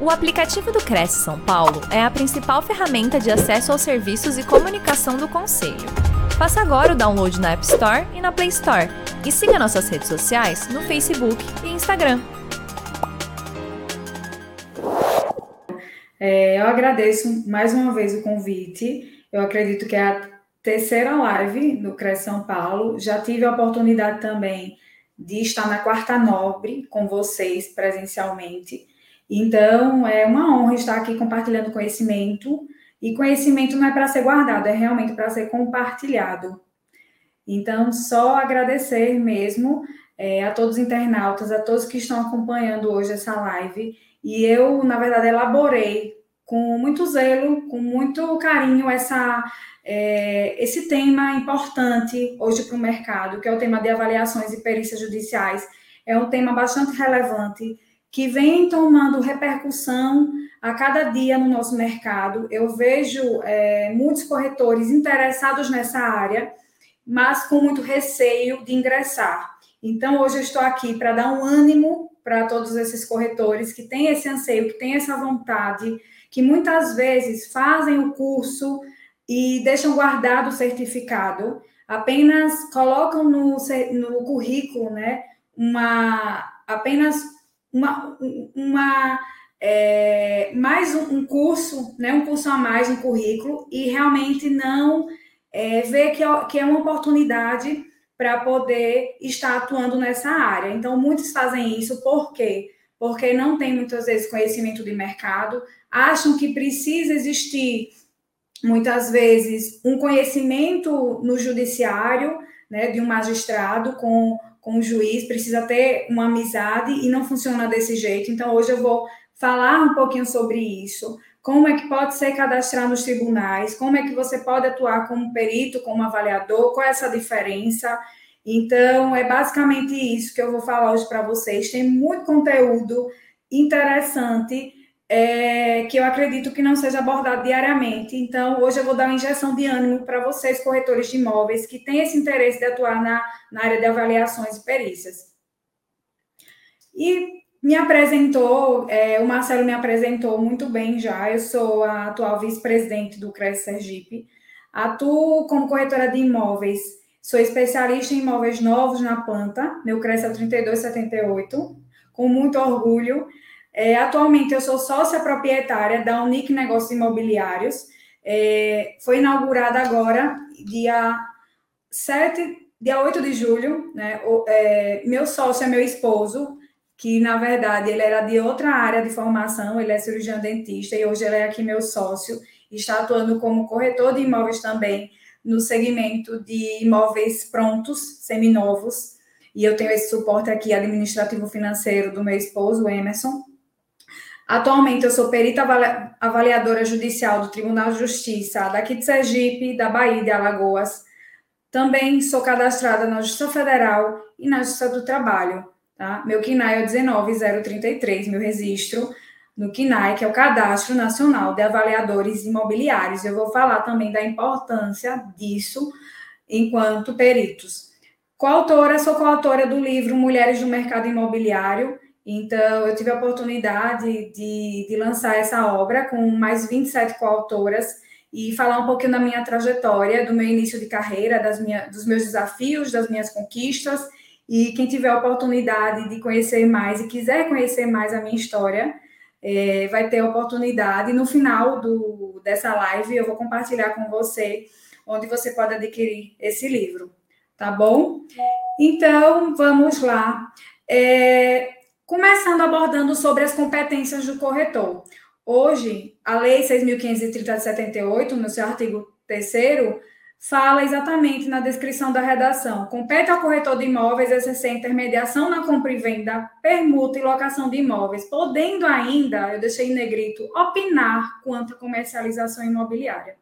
O aplicativo do Cresce São Paulo é a principal ferramenta de acesso aos serviços e comunicação do Conselho. Faça agora o download na App Store e na Play Store. E siga nossas redes sociais no Facebook e Instagram. É, eu agradeço mais uma vez o convite. Eu acredito que é a terceira live do Cresce São Paulo. Já tive a oportunidade também de estar na Quarta Nobre com vocês presencialmente. Então, é uma honra estar aqui compartilhando conhecimento. E conhecimento não é para ser guardado, é realmente para ser compartilhado. Então, só agradecer mesmo é, a todos os internautas, a todos que estão acompanhando hoje essa live. E eu, na verdade, elaborei com muito zelo, com muito carinho, essa, é, esse tema importante hoje para o mercado, que é o tema de avaliações e perícias judiciais. É um tema bastante relevante que vem tomando repercussão a cada dia no nosso mercado. Eu vejo é, muitos corretores interessados nessa área, mas com muito receio de ingressar. Então, hoje eu estou aqui para dar um ânimo para todos esses corretores que têm esse anseio, que têm essa vontade, que muitas vezes fazem o curso e deixam guardado o certificado, apenas colocam no, no currículo, né, uma apenas uma, uma é, mais um, um, curso, né, um curso a mais no currículo, e realmente não é, ver que é, que é uma oportunidade para poder estar atuando nessa área. Então, muitos fazem isso por quê? Porque não tem muitas vezes conhecimento de mercado, acham que precisa existir muitas vezes um conhecimento no judiciário, né, de um magistrado com com o juiz, precisa ter uma amizade e não funciona desse jeito. Então, hoje eu vou falar um pouquinho sobre isso. Como é que pode ser cadastrar nos tribunais? Como é que você pode atuar como perito, como avaliador? Qual é essa diferença? Então, é basicamente isso que eu vou falar hoje para vocês. Tem muito conteúdo interessante é, que eu acredito que não seja abordado diariamente. Então, hoje eu vou dar uma injeção de ânimo para vocês, corretores de imóveis, que têm esse interesse de atuar na, na área de avaliações e perícias. E me apresentou, é, o Marcelo me apresentou muito bem já, eu sou a atual vice-presidente do CRES Sergipe, atuo como corretora de imóveis, sou especialista em imóveis novos na planta, meu CRES é 3278, com muito orgulho, é, atualmente, eu sou sócia proprietária da Unique Negócios Imobiliários. É, foi inaugurada agora, dia 7, dia 8 de julho. Né? O, é, meu sócio é meu esposo, que na verdade ele era de outra área de formação, ele é cirurgião dentista e hoje ele é aqui meu sócio está atuando como corretor de imóveis também no segmento de imóveis prontos, seminovos. E eu tenho esse suporte aqui administrativo financeiro do meu esposo, Emerson. Atualmente, eu sou perita avaliadora judicial do Tribunal de Justiça daqui de Sergipe, da Bahia e de Alagoas. Também sou cadastrada na Justiça Federal e na Justiça do Trabalho. Tá? Meu KINAI é 19033, meu registro no KINAI, que é o Cadastro Nacional de Avaliadores Imobiliários. Eu vou falar também da importância disso enquanto peritos. Coautora, sou coautora do livro Mulheres do Mercado Imobiliário, então, eu tive a oportunidade de, de lançar essa obra com mais 27 coautoras e falar um pouquinho da minha trajetória, do meu início de carreira, das minha, dos meus desafios, das minhas conquistas. E quem tiver a oportunidade de conhecer mais e quiser conhecer mais a minha história, é, vai ter a oportunidade. No final do, dessa live, eu vou compartilhar com você onde você pode adquirir esse livro, tá bom? Então, vamos lá. É, Começando abordando sobre as competências do corretor. Hoje, a Lei 6.530 de 78, no seu artigo 3 fala exatamente na descrição da redação. Compete ao corretor de imóveis exercer intermediação na compra e venda, permuta e locação de imóveis, podendo ainda, eu deixei em negrito, opinar quanto à comercialização imobiliária.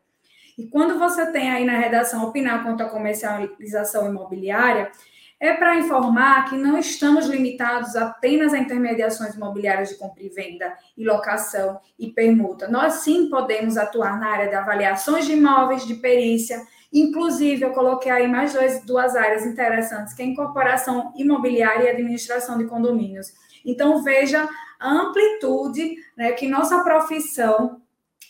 E quando você tem aí na redação opinar quanto à comercialização imobiliária, é para informar que não estamos limitados apenas a intermediações imobiliárias de compra e venda e locação e permuta. Nós sim podemos atuar na área de avaliações de imóveis, de perícia. Inclusive, eu coloquei aí mais dois, duas áreas interessantes, que é incorporação imobiliária e administração de condomínios. Então, veja a amplitude né, que nossa profissão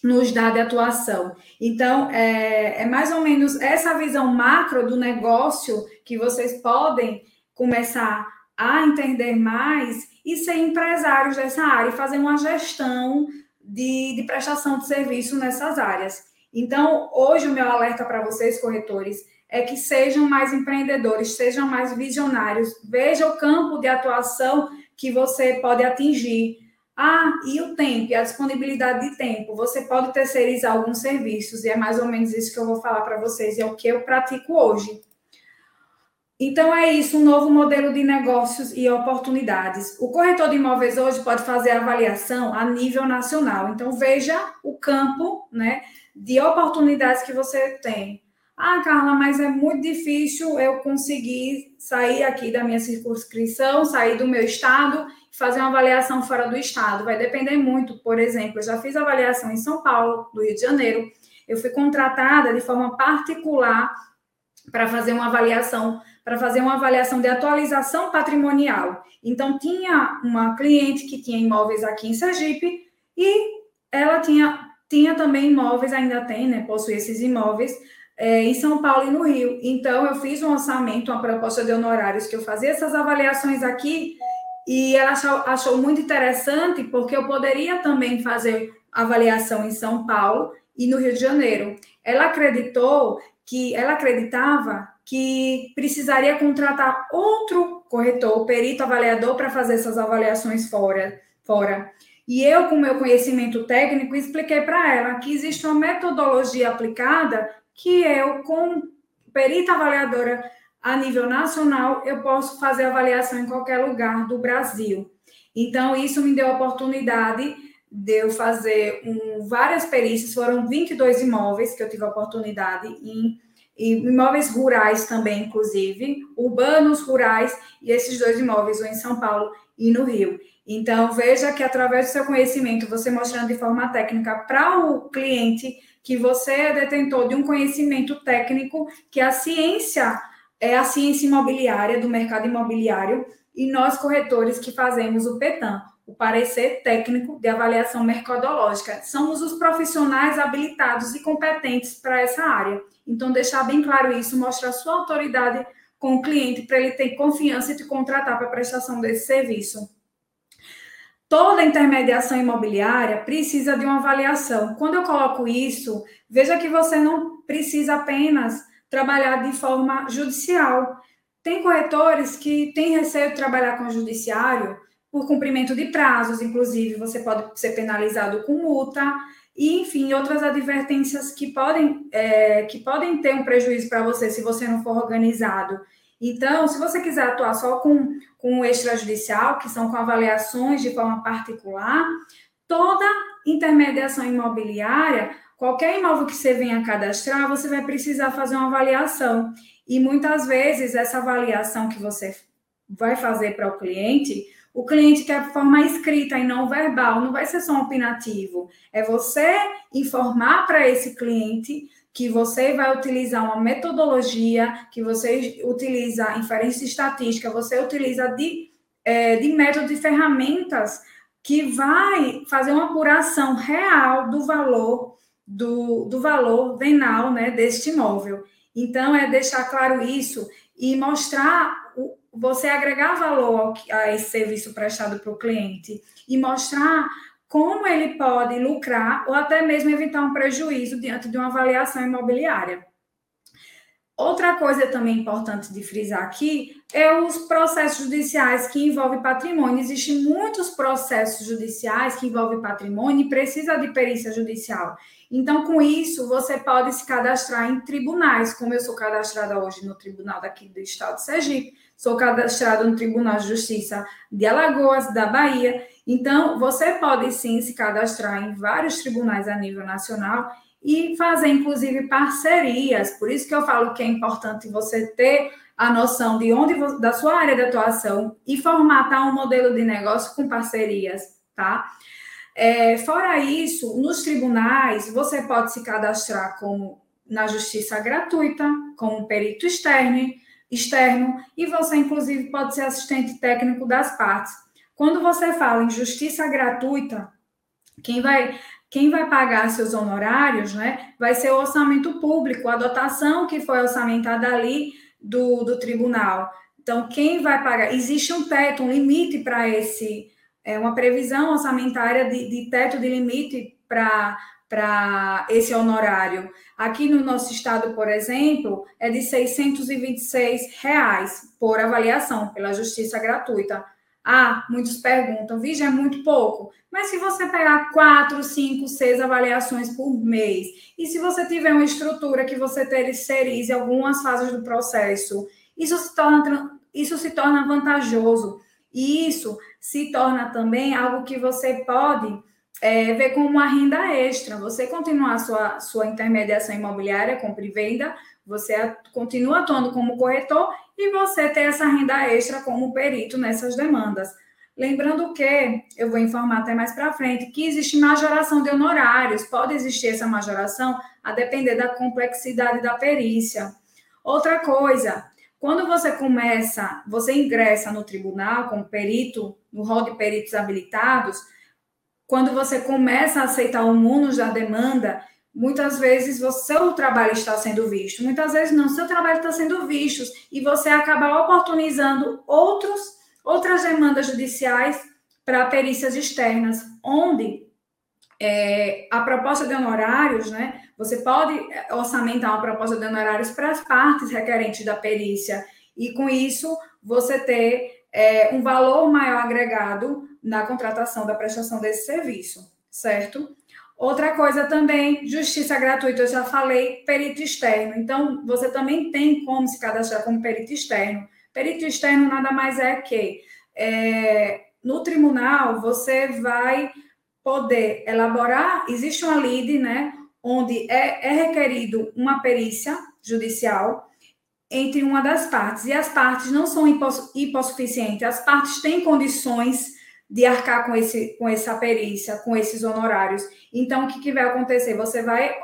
nos dá de atuação. Então, é, é, mais ou menos essa visão macro do negócio que vocês podem começar a entender mais e ser empresários dessa área e fazer uma gestão de, de prestação de serviço nessas áreas. Então, hoje o meu alerta para vocês, corretores, é que sejam mais empreendedores, sejam mais visionários, veja o campo de atuação que você pode atingir ah, e o tempo, e a disponibilidade de tempo. Você pode terceirizar alguns serviços, e é mais ou menos isso que eu vou falar para vocês, e é o que eu pratico hoje. Então, é isso, um novo modelo de negócios e oportunidades. O corretor de imóveis hoje pode fazer avaliação a nível nacional. Então, veja o campo né, de oportunidades que você tem. Ah, Carla, mas é muito difícil eu conseguir sair aqui da minha circunscrição, sair do meu estado fazer uma avaliação fora do estado. Vai depender muito. Por exemplo, eu já fiz avaliação em São Paulo, do Rio de Janeiro. Eu fui contratada de forma particular para fazer uma avaliação, para fazer uma avaliação de atualização patrimonial. Então, tinha uma cliente que tinha imóveis aqui em Sergipe e ela tinha, tinha também imóveis, ainda tem, né? Possui esses imóveis é, em São Paulo e no Rio. Então, eu fiz um orçamento, uma proposta de honorários que eu fazia essas avaliações aqui e ela achou, achou muito interessante porque eu poderia também fazer avaliação em São Paulo e no Rio de Janeiro. Ela acreditou que ela acreditava que precisaria contratar outro corretor, perito avaliador para fazer essas avaliações fora, fora. E eu, com meu conhecimento técnico, expliquei para ela que existe uma metodologia aplicada que eu, com perita avaliadora a nível nacional, eu posso fazer avaliação em qualquer lugar do Brasil. Então, isso me deu a oportunidade de eu fazer um, várias perícias, foram 22 imóveis que eu tive a oportunidade em, em imóveis rurais também, inclusive, urbanos, rurais, e esses dois imóveis, um em São Paulo e no Rio. Então, veja que através do seu conhecimento, você mostrando de forma técnica para o cliente que você é detentor de um conhecimento técnico que a ciência é a ciência imobiliária, do mercado imobiliário, e nós, corretores, que fazemos o PETAM, o parecer técnico de avaliação mercadológica. Somos os profissionais habilitados e competentes para essa área. Então, deixar bem claro isso, mostrar sua autoridade com o cliente para ele ter confiança e te contratar para a prestação desse serviço. Toda intermediação imobiliária precisa de uma avaliação. Quando eu coloco isso, veja que você não precisa apenas trabalhar de forma judicial. Tem corretores que têm receio de trabalhar com o judiciário por cumprimento de prazos, inclusive você pode ser penalizado com multa, e enfim, outras advertências que podem, é, que podem ter um prejuízo para você se você não for organizado. Então, se você quiser atuar só com, com o extrajudicial, que são com avaliações de forma particular, toda intermediação imobiliária Qualquer imóvel que você venha cadastrar, você vai precisar fazer uma avaliação. E muitas vezes essa avaliação que você vai fazer para o cliente, o cliente quer de forma escrita e não verbal, não vai ser só um opinativo. É você informar para esse cliente que você vai utilizar uma metodologia, que você utiliza inferência estatística, você utiliza de, é, de método de ferramentas que vai fazer uma apuração real do valor do, do valor venal né, deste imóvel. Então, é deixar claro isso e mostrar, o, você agregar valor ao, a esse serviço prestado para o cliente e mostrar como ele pode lucrar ou até mesmo evitar um prejuízo diante de uma avaliação imobiliária. Outra coisa também importante de frisar aqui é os processos judiciais que envolvem patrimônio. Existem muitos processos judiciais que envolvem patrimônio e precisa de perícia judicial. Então, com isso, você pode se cadastrar em tribunais, como eu sou cadastrada hoje no Tribunal daqui do Estado de Sergipe, sou cadastrada no Tribunal de Justiça de Alagoas, da Bahia. Então, você pode sim se cadastrar em vários tribunais a nível nacional e fazer, inclusive, parcerias. Por isso que eu falo que é importante você ter a noção de onde da sua área de atuação e formatar um modelo de negócio com parcerias, tá? É, fora isso, nos tribunais, você pode se cadastrar como na justiça gratuita, como perito externo, externo, e você, inclusive, pode ser assistente técnico das partes. Quando você fala em justiça gratuita, quem vai quem vai pagar seus honorários, né, vai ser o orçamento público, a dotação que foi orçamentada ali do, do tribunal. Então, quem vai pagar? Existe um teto, um limite para esse, é, uma previsão orçamentária de, de teto de limite para esse honorário. Aqui no nosso estado, por exemplo, é de 626 reais por avaliação pela justiça gratuita. Ah, muitos perguntam, Vige, é muito pouco. Mas se você pegar quatro, cinco, seis avaliações por mês, e se você tiver uma estrutura que você terceirize algumas fases do processo, isso se torna, isso se torna vantajoso. E isso se torna também algo que você pode é, ver como uma renda extra. Você continuar sua, sua intermediação imobiliária, compra e venda, você continua atuando como corretor e você ter essa renda extra como perito nessas demandas. Lembrando que, eu vou informar até mais para frente, que existe majoração de honorários, pode existir essa majoração a depender da complexidade da perícia. Outra coisa, quando você começa, você ingressa no tribunal como perito, no rol de peritos habilitados, quando você começa a aceitar o munus da demanda, muitas vezes o seu trabalho está sendo visto, muitas vezes não, seu trabalho está sendo visto e você acaba oportunizando outros, outras demandas judiciais para perícias externas, onde é, a proposta de honorários, né? Você pode orçamentar uma proposta de honorários para as partes requerentes da perícia e com isso você ter é, um valor maior agregado na contratação da prestação desse serviço, certo? Outra coisa também, justiça gratuita, eu já falei, perito externo. Então, você também tem como se cadastrar como perito externo. Perito externo nada mais é que é, no tribunal você vai poder elaborar, existe uma lide, né, onde é, é requerido uma perícia judicial entre uma das partes, e as partes não são hipossuficientes, as partes têm condições de arcar com, esse, com essa perícia, com esses honorários. Então, o que, que vai acontecer? Você vai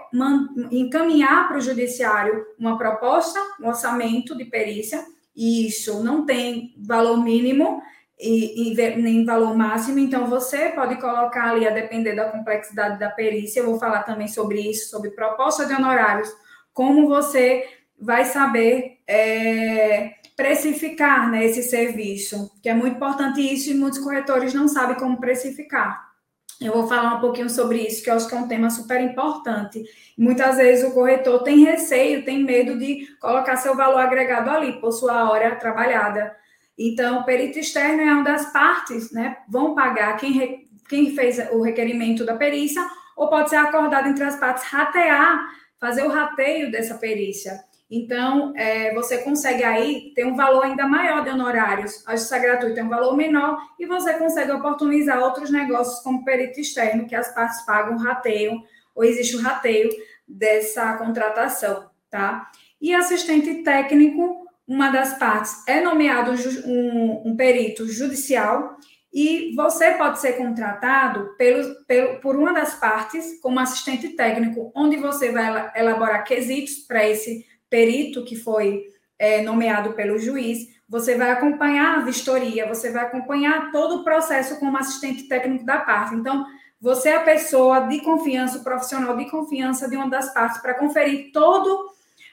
encaminhar para o judiciário uma proposta, um orçamento de perícia, e isso não tem valor mínimo e, e, nem valor máximo, então você pode colocar ali, a depender da complexidade da perícia, eu vou falar também sobre isso, sobre proposta de honorários, como você vai saber é, precificar né, esse serviço, que é muito importante isso e muitos corretores não sabem como precificar. Eu vou falar um pouquinho sobre isso, que eu acho que é um tema super importante. Muitas vezes o corretor tem receio, tem medo de colocar seu valor agregado ali, por sua hora trabalhada. Então, o perito externo é uma das partes, né? Vão pagar quem, re, quem fez o requerimento da perícia, ou pode ser acordado entre as partes ratear, fazer o rateio dessa perícia. Então, é, você consegue aí ter um valor ainda maior de honorários. A justiça gratuita tem um valor menor e você consegue oportunizar outros negócios como perito externo, que as partes pagam rateio, ou existe o rateio dessa contratação, tá? E assistente técnico, uma das partes é nomeado um, um perito judicial e você pode ser contratado pelo, pelo, por uma das partes como assistente técnico, onde você vai elaborar quesitos para esse perito que foi é, nomeado pelo juiz, você vai acompanhar a vistoria, você vai acompanhar todo o processo como assistente técnico da parte. Então, você é a pessoa de confiança, o profissional de confiança de uma das partes para conferir todo,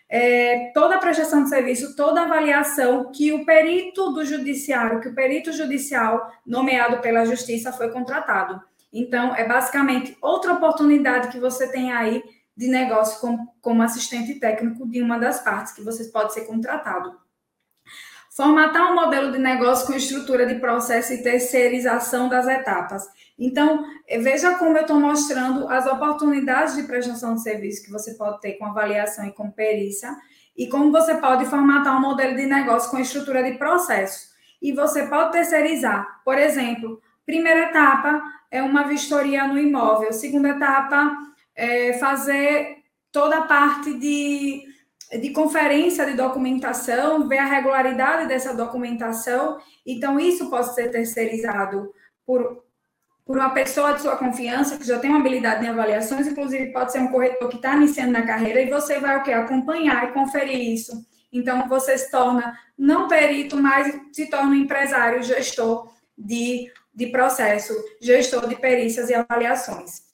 é, toda a prestação de serviço, toda a avaliação que o perito do judiciário, que o perito judicial nomeado pela justiça foi contratado. Então, é basicamente outra oportunidade que você tem aí de negócio como, como assistente técnico de uma das partes que você pode ser contratado. Formatar um modelo de negócio com estrutura de processo e terceirização das etapas. Então, veja como eu estou mostrando as oportunidades de prestação de serviço que você pode ter com avaliação e com perícia, e como você pode formatar um modelo de negócio com estrutura de processo. E você pode terceirizar. Por exemplo, primeira etapa é uma vistoria no imóvel, segunda etapa é, fazer toda a parte de de conferência de documentação, ver a regularidade dessa documentação. Então, isso pode ser terceirizado por, por uma pessoa de sua confiança, que já tem uma habilidade em avaliações, inclusive pode ser um corretor que está iniciando na carreira, e você vai o quê? Acompanhar e conferir isso. Então, você se torna não perito, mas se torna um empresário, gestor de, de processo, gestor de perícias e avaliações.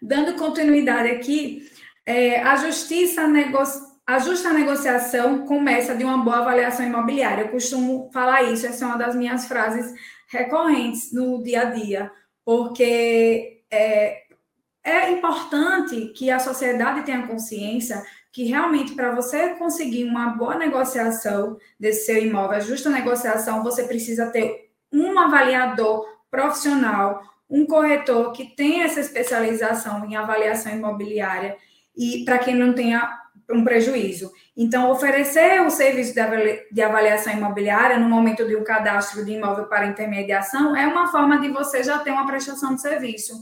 Dando continuidade aqui, é, a justiça negocia a justa negociação começa de uma boa avaliação imobiliária. Eu costumo falar isso, essa é uma das minhas frases recorrentes no dia a dia, porque é, é importante que a sociedade tenha consciência que realmente para você conseguir uma boa negociação desse seu imóvel, a justa negociação, você precisa ter um avaliador profissional, um corretor que tenha essa especialização em avaliação imobiliária e para quem não tenha um prejuízo. Então, oferecer o serviço de avaliação imobiliária no momento de um cadastro de imóvel para intermediação é uma forma de você já ter uma prestação de serviço.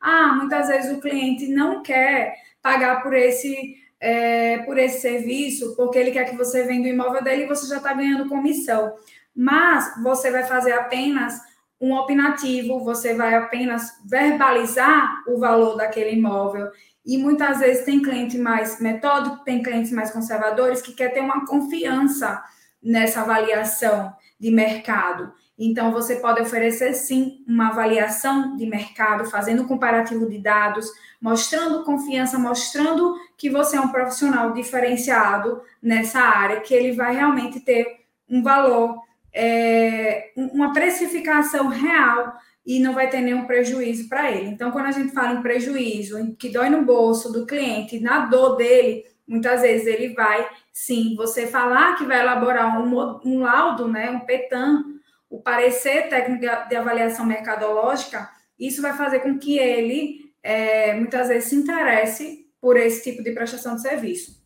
Ah, muitas vezes o cliente não quer pagar por esse é, por esse serviço, porque ele quer que você venda o imóvel dele e você já está ganhando comissão. Mas você vai fazer apenas um opinativo, você vai apenas verbalizar o valor daquele imóvel. E muitas vezes tem cliente mais metódico, tem clientes mais conservadores que quer ter uma confiança nessa avaliação de mercado. Então, você pode oferecer sim uma avaliação de mercado, fazendo um comparativo de dados, mostrando confiança, mostrando que você é um profissional diferenciado nessa área, que ele vai realmente ter um valor, é, uma precificação real e não vai ter nenhum prejuízo para ele. Então, quando a gente fala em prejuízo, que dói no bolso do cliente, na dor dele, muitas vezes ele vai, sim, você falar que vai elaborar um, um laudo, né, um PETAM, o parecer técnico de avaliação mercadológica, isso vai fazer com que ele, é, muitas vezes, se interesse por esse tipo de prestação de serviço.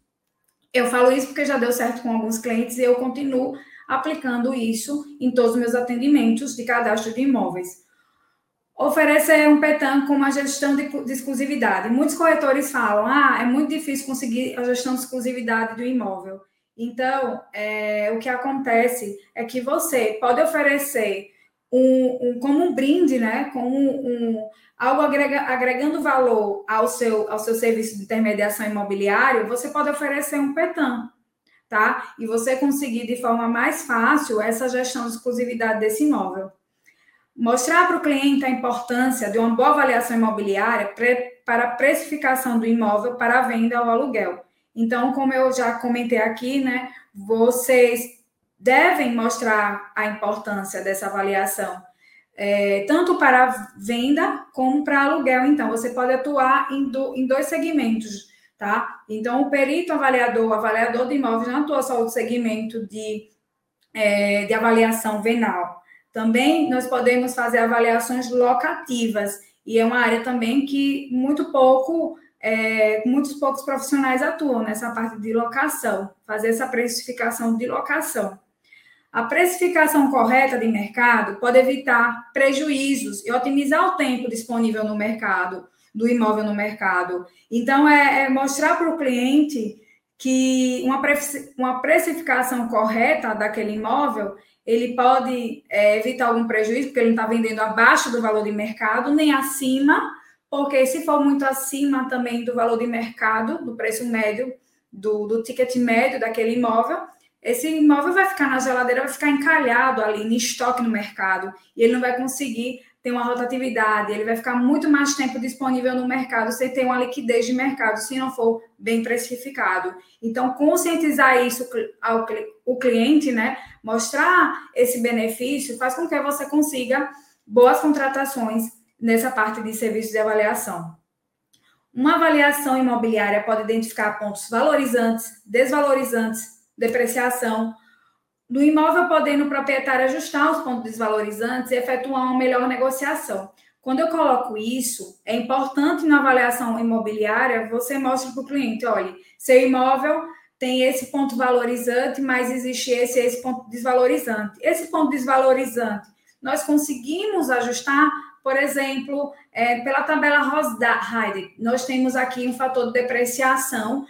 Eu falo isso porque já deu certo com alguns clientes e eu continuo aplicando isso em todos os meus atendimentos de cadastro de imóveis. Oferecer um PETAM com uma gestão de, de exclusividade. Muitos corretores falam, ah, é muito difícil conseguir a gestão de exclusividade do imóvel. Então, é, o que acontece é que você pode oferecer um, um como um brinde, né? Como um, um algo agrega, agregando valor ao seu, ao seu serviço de intermediação imobiliária, você pode oferecer um PETAM, tá? E você conseguir de forma mais fácil essa gestão de exclusividade desse imóvel. Mostrar para o cliente a importância de uma boa avaliação imobiliária para a precificação do imóvel para a venda ou aluguel. Então, como eu já comentei aqui, né, vocês devem mostrar a importância dessa avaliação, é, tanto para venda como para aluguel. Então, você pode atuar em, do, em dois segmentos, tá? Então, o perito avaliador, o avaliador de imóveis não atua só no segmento de, é, de avaliação venal. Também nós podemos fazer avaliações locativas, e é uma área também que muito pouco é, muitos poucos profissionais atuam nessa parte de locação, fazer essa precificação de locação. A precificação correta de mercado pode evitar prejuízos e otimizar o tempo disponível no mercado, do imóvel no mercado. Então, é, é mostrar para o cliente que uma, uma precificação correta daquele imóvel, ele pode é, evitar algum prejuízo, porque ele não está vendendo abaixo do valor de mercado, nem acima, porque se for muito acima também do valor de mercado, do preço médio, do, do ticket médio daquele imóvel, esse imóvel vai ficar na geladeira, vai ficar encalhado ali, em estoque no mercado, e ele não vai conseguir ter uma rotatividade, ele vai ficar muito mais tempo disponível no mercado sem ter uma liquidez de mercado, se não for bem precificado. Então, conscientizar isso ao o cliente, né, mostrar esse benefício, faz com que você consiga boas contratações nessa parte de serviços de avaliação. Uma avaliação imobiliária pode identificar pontos valorizantes, desvalorizantes, depreciação do imóvel, podendo o proprietário ajustar os pontos desvalorizantes e efetuar uma melhor negociação. Quando eu coloco isso, é importante na avaliação imobiliária você mostre para o cliente, olha, seu imóvel tem esse ponto valorizante, mas existe esse esse ponto desvalorizante. Esse ponto desvalorizante nós conseguimos ajustar por exemplo, é, pela tabela Rosda-Heider, nós temos aqui um fator de depreciação,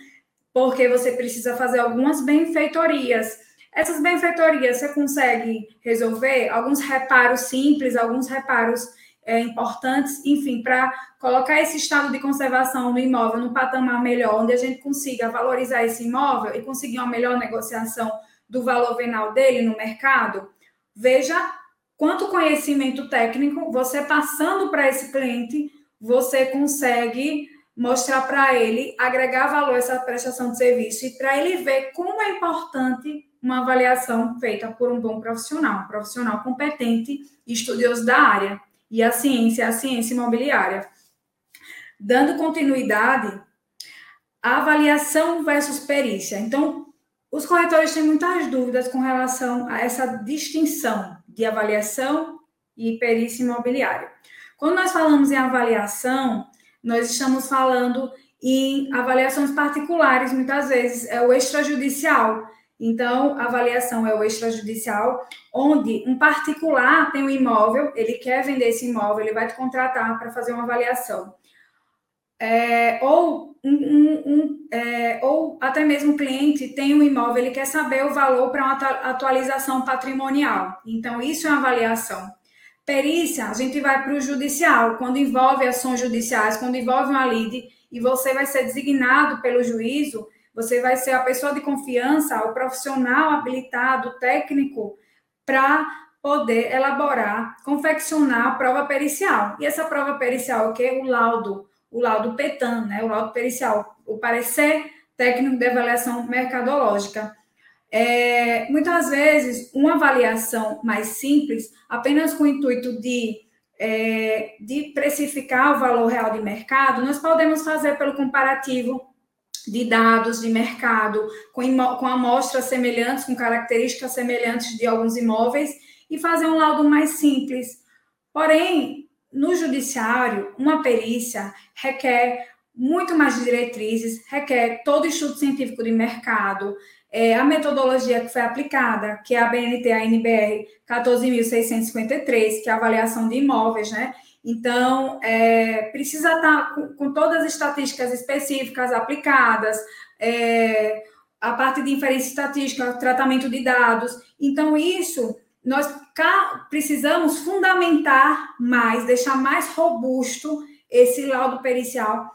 porque você precisa fazer algumas benfeitorias. Essas benfeitorias você consegue resolver alguns reparos simples, alguns reparos é, importantes, enfim, para colocar esse estado de conservação do imóvel no patamar melhor, onde a gente consiga valorizar esse imóvel e conseguir uma melhor negociação do valor venal dele no mercado. Veja quanto conhecimento técnico você passando para esse cliente, você consegue mostrar para ele, agregar valor a essa prestação de serviço e para ele ver como é importante uma avaliação feita por um bom profissional, um profissional competente e estudioso da área. E a ciência, a ciência imobiliária. Dando continuidade, a avaliação versus perícia. Então, os corretores têm muitas dúvidas com relação a essa distinção de avaliação e perícia imobiliária. Quando nós falamos em avaliação, nós estamos falando em avaliações particulares, muitas vezes é o extrajudicial. Então, a avaliação é o extrajudicial, onde um particular tem um imóvel, ele quer vender esse imóvel, ele vai te contratar para fazer uma avaliação. É, ou, um, um, um, é, ou até mesmo o cliente tem um imóvel, ele quer saber o valor para uma atualização patrimonial. Então, isso é uma avaliação. Perícia, a gente vai para o judicial, quando envolve ações judiciais, quando envolve uma lide, e você vai ser designado pelo juízo, você vai ser a pessoa de confiança, o profissional habilitado, técnico, para poder elaborar, confeccionar a prova pericial. E essa prova pericial é o quê? O laudo o laudo PETAM, né, o laudo pericial, o parecer técnico de avaliação mercadológica. É, muitas vezes, uma avaliação mais simples, apenas com o intuito de, é, de precificar o valor real de mercado, nós podemos fazer pelo comparativo de dados de mercado com, com amostras semelhantes, com características semelhantes de alguns imóveis e fazer um laudo mais simples. Porém, no judiciário, uma perícia requer muito mais diretrizes, requer todo estudo científico de mercado, é, a metodologia que foi aplicada, que é a BNT, a NBR 14.653, que é a avaliação de imóveis, né? Então, é, precisa estar com, com, todas as estatísticas específicas aplicadas, é, a parte de inferência estatística, tratamento de dados. Então, isso nós precisamos fundamentar mais, deixar mais robusto esse laudo pericial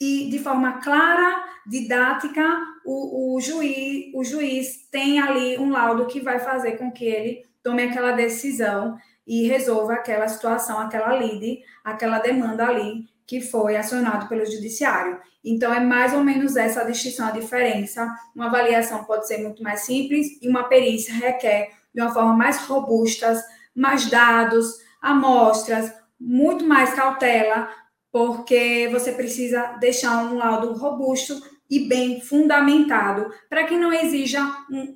e de forma clara, didática, o, o, juiz, o juiz tem ali um laudo que vai fazer com que ele tome aquela decisão e resolva aquela situação, aquela lide, aquela demanda ali que foi acionado pelo judiciário. Então, é mais ou menos essa a distinção, a diferença. Uma avaliação pode ser muito mais simples e uma perícia requer de uma forma mais robusta, mais dados, amostras, muito mais cautela, porque você precisa deixar um laudo robusto e bem fundamentado, para que não exija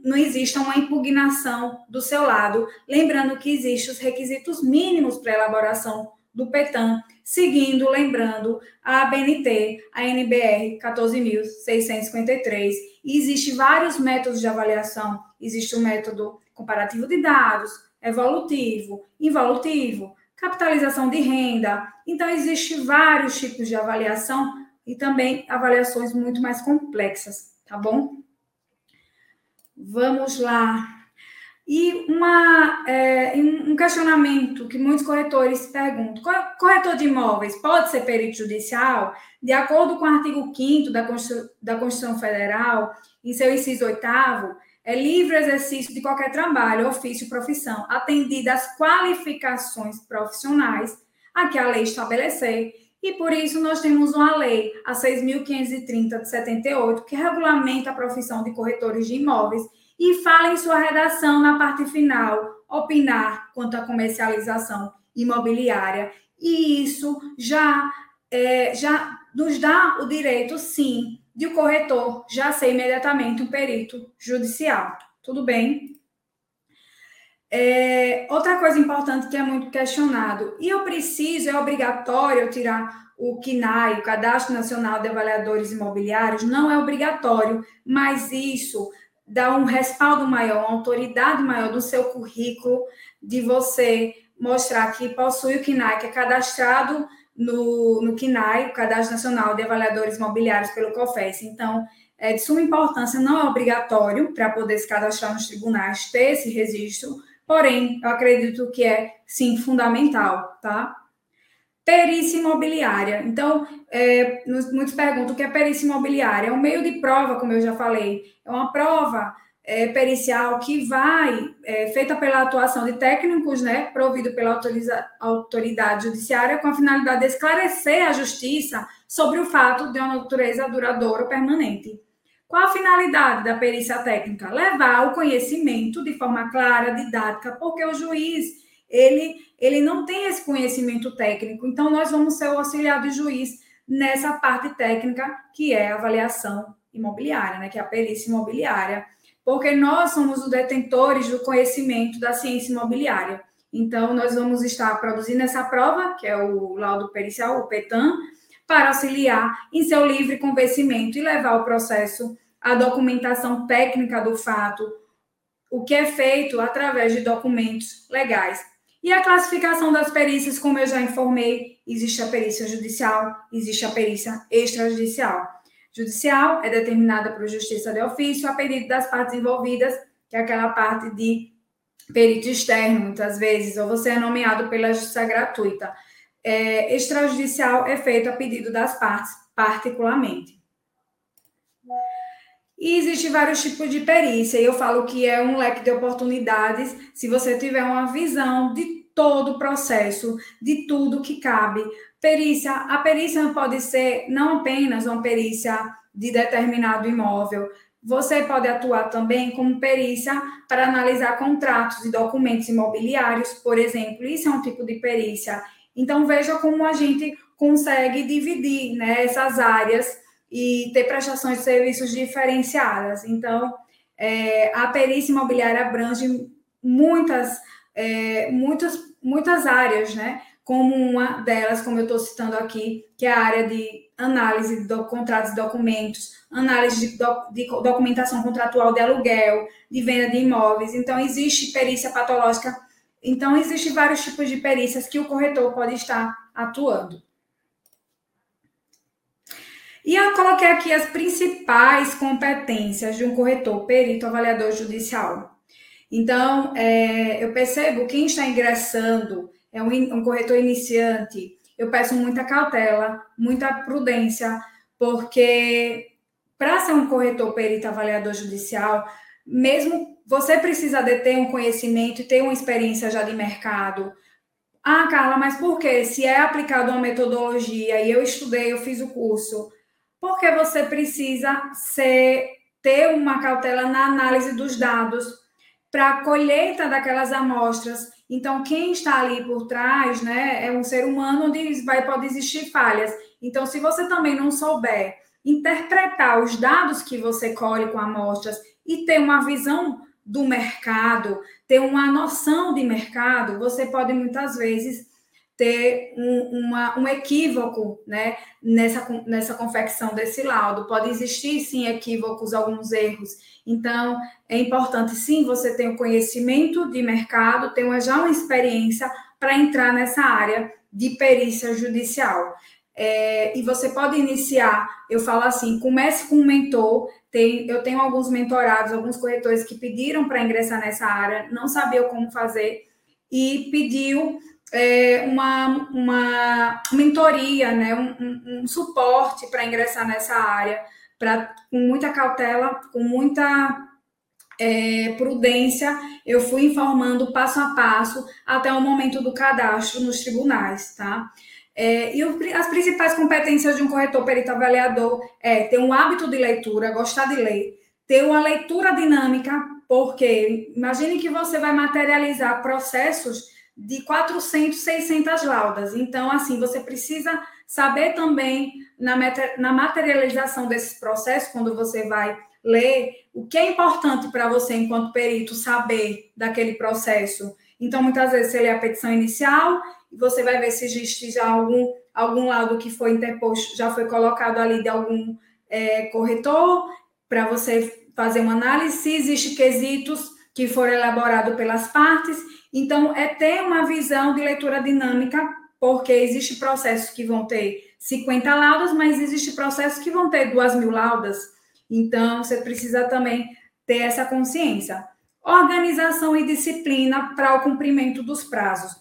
não exista uma impugnação do seu lado, lembrando que existem os requisitos mínimos para elaboração do PETAM, seguindo, lembrando, a ABNT, a NBR 14.653. E existem vários métodos de avaliação. Existe o método comparativo de dados, evolutivo, involutivo, capitalização de renda. Então, existem vários tipos de avaliação e também avaliações muito mais complexas, tá bom? Vamos lá. E uma, é, um questionamento que muitos corretores perguntam: corretor de imóveis pode ser perito judicial? De acordo com o artigo 5 da da Constituição Federal, em seu inciso 8, é livre exercício de qualquer trabalho, ofício, profissão, atendidas as qualificações profissionais a que a lei estabelecer. E por isso nós temos uma lei, a 6.530 de 78, que regulamenta a profissão de corretores de imóveis e fala em sua redação na parte final, opinar quanto à comercialização imobiliária. E isso já, é, já nos dá o direito, sim, de o corretor já ser imediatamente um perito judicial. Tudo bem? É, outra coisa importante que é muito questionado, e eu preciso, é obrigatório tirar o CNAI, o Cadastro Nacional de Avaliadores Imobiliários, não é obrigatório, mas isso dá um respaldo maior, uma autoridade maior do seu currículo, de você mostrar que possui o KNAI, que é cadastrado no, no KNAI, o Cadastro Nacional de Avaliadores Imobiliários pelo COFES. Então, é de suma importância, não é obrigatório para poder se cadastrar nos tribunais ter esse registro, porém, eu acredito que é, sim, fundamental, tá? Perícia imobiliária. Então, é, muitos perguntam o que é perícia imobiliária. É um meio de prova, como eu já falei. É uma prova é, pericial que vai, é, feita pela atuação de técnicos, né, provido pela autoridade judiciária, com a finalidade de esclarecer a justiça sobre o fato de uma natureza duradoura ou permanente. Qual a finalidade da perícia técnica? Levar o conhecimento de forma clara, didática, porque o juiz, ele, ele não tem esse conhecimento técnico. Então, nós vamos ser o auxiliar do juiz nessa parte técnica, que é a avaliação imobiliária, né, que é a perícia imobiliária, porque nós somos os detentores do conhecimento da ciência imobiliária. Então, nós vamos estar produzindo essa prova, que é o laudo pericial, o PETAM, para auxiliar em seu livre convencimento e levar o processo à documentação técnica do fato, o que é feito através de documentos legais. E a classificação das perícias, como eu já informei, existe a perícia judicial, existe a perícia extrajudicial. Judicial é determinada por justiça de ofício a pedido das partes envolvidas, que é aquela parte de perito externo, muitas vezes, ou você é nomeado pela justiça gratuita é, extrajudicial é feito a pedido das partes, particularmente. E existe vários tipos de perícia, e eu falo que é um leque de oportunidades se você tiver uma visão de todo o processo, de tudo que cabe. Perícia, a perícia pode ser não apenas uma perícia de determinado imóvel, você pode atuar também como perícia para analisar contratos e documentos imobiliários, por exemplo. Isso é um tipo de perícia então, veja como a gente consegue dividir né, essas áreas e ter prestações de serviços diferenciadas. Então, é, a perícia imobiliária abrange muitas, é, muitas, muitas áreas, né? Como uma delas, como eu estou citando aqui, que é a área de análise de contratos e documentos, análise de, do, de documentação contratual de aluguel, de venda de imóveis. Então, existe perícia patológica então, existem vários tipos de perícias que o corretor pode estar atuando. E eu coloquei aqui as principais competências de um corretor, perito, avaliador judicial. Então, é, eu percebo quem está ingressando é um, um corretor iniciante. Eu peço muita cautela, muita prudência, porque para ser um corretor, perito, avaliador judicial, mesmo você precisa de ter um conhecimento e ter uma experiência já de mercado. Ah, Carla, mas por quê? Se é aplicado uma metodologia e eu estudei, eu fiz o curso, porque você precisa ser, ter uma cautela na análise dos dados para a colheita daquelas amostras. Então, quem está ali por trás, né, é um ser humano onde vai pode existir falhas. Então, se você também não souber interpretar os dados que você colhe com amostras e ter uma visão do mercado, ter uma noção de mercado, você pode muitas vezes ter um, uma, um equívoco né, nessa, nessa confecção desse laudo. Pode existir, sim, equívocos, alguns erros. Então, é importante, sim, você ter um conhecimento de mercado, ter uma, já uma experiência para entrar nessa área de perícia judicial. É, e você pode iniciar, eu falo assim, comece com um mentor. Tem, eu tenho alguns mentorados, alguns corretores que pediram para ingressar nessa área, não sabiam como fazer, e pediu é, uma, uma mentoria, né, um, um, um suporte para ingressar nessa área, pra, com muita cautela, com muita é, prudência, eu fui informando passo a passo até o momento do cadastro nos tribunais, tá? É, e o, as principais competências de um corretor perito avaliador é ter um hábito de leitura, gostar de ler, ter uma leitura dinâmica, porque imagine que você vai materializar processos de 400, 600 laudas. Então, assim, você precisa saber também na, na materialização desses processos, quando você vai ler, o que é importante para você, enquanto perito, saber daquele processo. Então, muitas vezes, você lê a petição inicial você vai ver se existe já algum, algum laudo que foi interposto, já foi colocado ali de algum é, corretor, para você fazer uma análise, se existe quesitos que foram elaborados pelas partes, Então, é ter uma visão de leitura dinâmica, porque existe processos que vão ter 50 laudas, mas existe processos que vão ter 2 mil laudas. Então, você precisa também ter essa consciência. Organização e disciplina para o cumprimento dos prazos.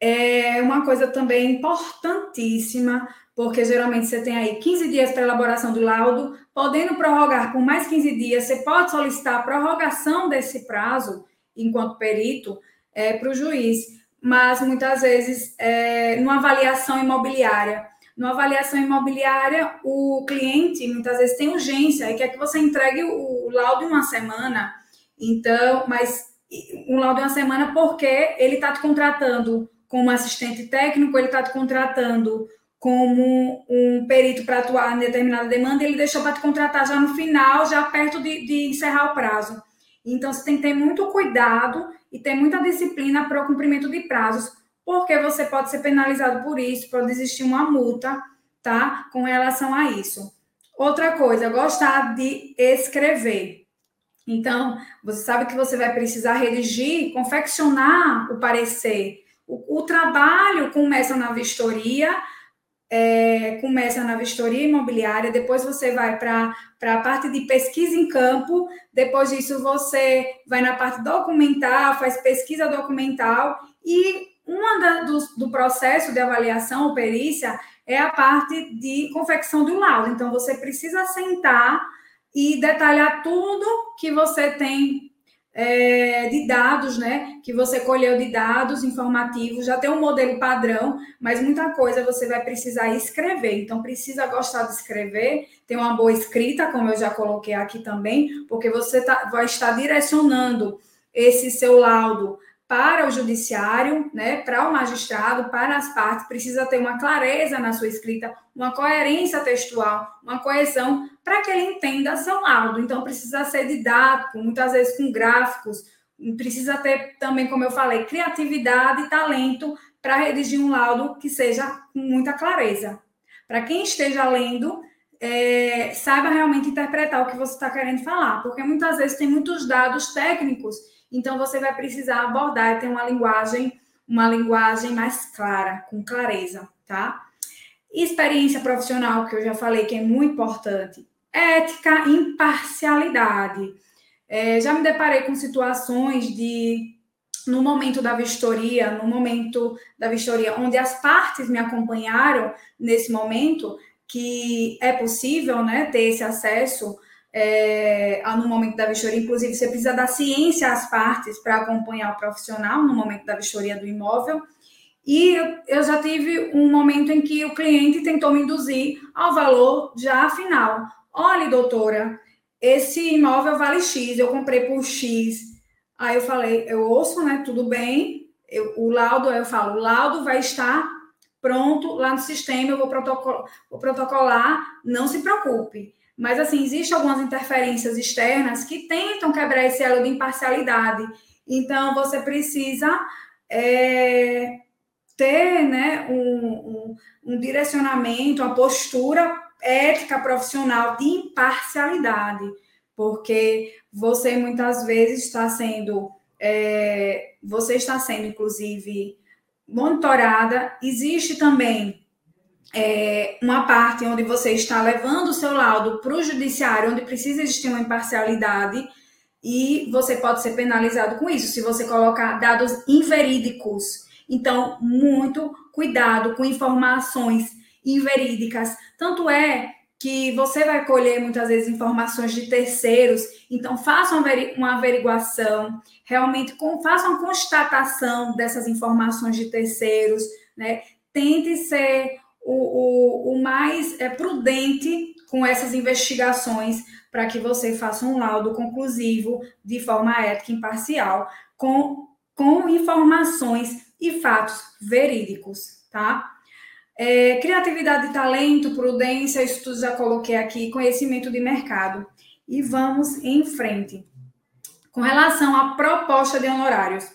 É uma coisa também importantíssima, porque geralmente você tem aí 15 dias para elaboração do laudo, podendo prorrogar por mais 15 dias, você pode solicitar a prorrogação desse prazo, enquanto perito, é, para o juiz, mas muitas vezes, é, numa avaliação imobiliária, numa avaliação imobiliária, o cliente muitas vezes tem urgência e quer que você entregue o laudo em uma semana, então, mas um laudo em uma semana porque ele está te contratando como assistente técnico, ele está te contratando como um perito para atuar em determinada demanda, ele deixou para te contratar já no final, já perto de, de, encerrar o prazo. Então, você tem que ter muito cuidado e ter muita disciplina para o cumprimento de prazos, porque você pode ser penalizado por isso, pode existir uma multa, tá? Com relação a isso. Outra coisa, gostar de escrever. Então, você sabe que você vai precisar redigir, confeccionar o parecer. O, o trabalho começa na vistoria, é, começa na vistoria imobiliária, depois você vai para a parte de pesquisa em campo, depois disso você vai na parte documental, faz pesquisa documental, e da, do, do processo de avaliação ou perícia é a parte de confecção do laudo. Então, você precisa sentar e detalhar tudo que você tem é, de dados, né? Que você colheu de dados informativos, já tem um modelo padrão, mas muita coisa você vai precisar escrever. Então, precisa gostar de escrever, ter uma boa escrita, como eu já coloquei aqui também, porque você tá, vai estar direcionando esse seu laudo para o judiciário, né, para o magistrado, para as partes, precisa ter uma clareza na sua escrita, uma coerência textual, uma coesão, para que ele entenda seu laudo. Então, precisa ser didático, muitas vezes com gráficos, precisa ter também, como eu falei, criatividade e talento para redigir um laudo que seja com muita clareza. Para quem esteja lendo, é, saiba realmente interpretar o que você está querendo falar, porque muitas vezes tem muitos dados técnicos então você vai precisar abordar e ter uma linguagem, uma linguagem mais clara, com clareza, tá? Experiência profissional, que eu já falei que é muito importante. Ética, imparcialidade. É, já me deparei com situações de no momento da vistoria, no momento da vistoria, onde as partes me acompanharam nesse momento, que é possível né, ter esse acesso é, no momento da vistoria. Inclusive, você precisa dar ciência às partes para acompanhar o profissional no momento da vistoria do imóvel. E eu já tive um momento em que o cliente tentou me induzir ao valor já final. Olha, doutora, esse imóvel vale X, eu comprei por X. Aí eu falei, eu ouço, né? Tudo bem. Eu, o laudo, eu falo, o laudo vai estar pronto lá no sistema, eu vou, vou protocolar, não se preocupe. Mas, assim, existem algumas interferências externas que tentam quebrar esse elo de imparcialidade. Então, você precisa é, ter né, um, um, um direcionamento, uma postura ética profissional de imparcialidade, porque você muitas vezes está sendo, é, você está sendo, inclusive, monitorada. Existe também é, uma parte onde você está levando o seu laudo para o judiciário, onde precisa existir uma imparcialidade, e você pode ser penalizado com isso, se você colocar dados inverídicos. Então, muito cuidado com informações inverídicas. Tanto é que você vai colher muitas vezes informações de terceiros, então faça uma averiguação, realmente faça uma constatação dessas informações de terceiros, né? Tente ser o, o, o mais é, prudente com essas investigações para que você faça um laudo conclusivo de forma ética e imparcial, com, com informações e fatos verídicos, tá? É, criatividade talento, prudência, isso já coloquei aqui, conhecimento de mercado. E vamos em frente. Com relação à proposta de honorários,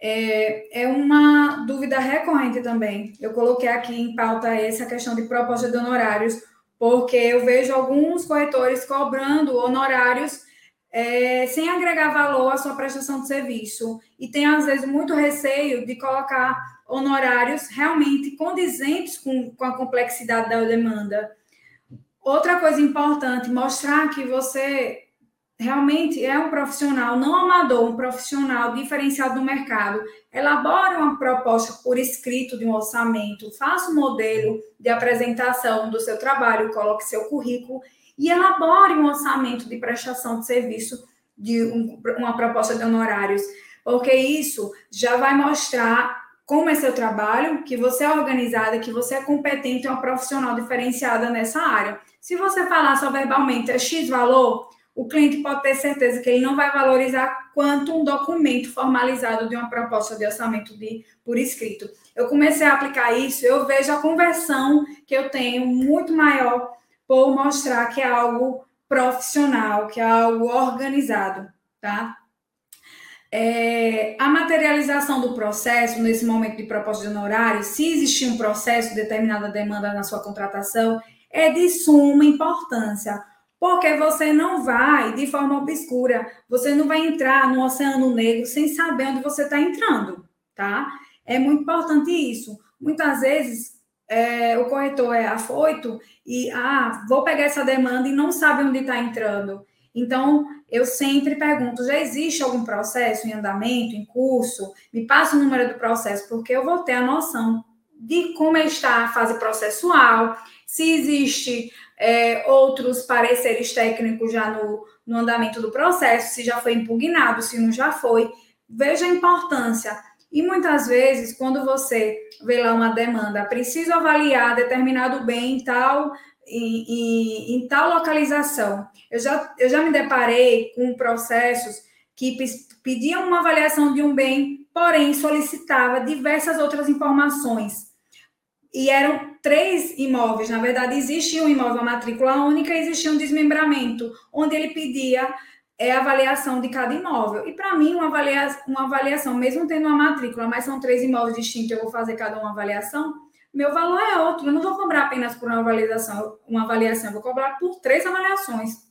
é, é uma dúvida recorrente também. Eu coloquei aqui em pauta essa questão de proposta de honorários, porque eu vejo alguns corretores cobrando honorários é, sem agregar valor à sua prestação de serviço e tem, às vezes, muito receio de colocar honorários realmente condizentes com, com a complexidade da demanda. Outra coisa importante, mostrar que você realmente é um profissional não amador, um profissional diferenciado no mercado. Elabore uma proposta por escrito de um orçamento, faça um modelo de apresentação do seu trabalho, coloque seu currículo e elabore um orçamento de prestação de serviço de um, uma proposta de honorários, porque isso já vai mostrar como é seu trabalho, que você é organizada, que você é competente, é uma profissional diferenciada nessa área. Se você falar só verbalmente é X valor, o cliente pode ter certeza que ele não vai valorizar quanto um documento formalizado de uma proposta de orçamento de, por escrito. Eu comecei a aplicar isso, eu vejo a conversão que eu tenho muito maior por mostrar que é algo profissional, que é algo organizado, tá? É, a materialização do processo nesse momento de proposta de honorário, se existir um processo, determinada demanda na sua contratação, é de suma importância porque você não vai de forma obscura, você não vai entrar no Oceano Negro sem saber onde você está entrando, tá? É muito importante isso. Muitas vezes é, o corretor é afoito e, ah, vou pegar essa demanda e não sabe onde está entrando. Então, eu sempre pergunto: já existe algum processo em andamento, em curso? Me passa o número do processo, porque eu vou ter a noção de como está a fase processual, se existe é, outros pareceres técnicos já no, no andamento do processo, se já foi impugnado, se não já foi. Veja a importância. E muitas vezes, quando você vê lá uma demanda, preciso avaliar determinado bem em tal, em, em, em tal localização. Eu já, eu já me deparei com processos que pediam uma avaliação de um bem, porém solicitava diversas outras informações e eram três imóveis. Na verdade, existia um imóvel matrícula única existia um desmembramento, onde ele pedia é, avaliação de cada imóvel. E para mim, uma avaliação, uma avaliação, mesmo tendo uma matrícula, mas são três imóveis distintos, eu vou fazer cada uma avaliação, meu valor é outro. Eu não vou cobrar apenas por uma avaliação, uma avaliação, eu vou cobrar por três avaliações.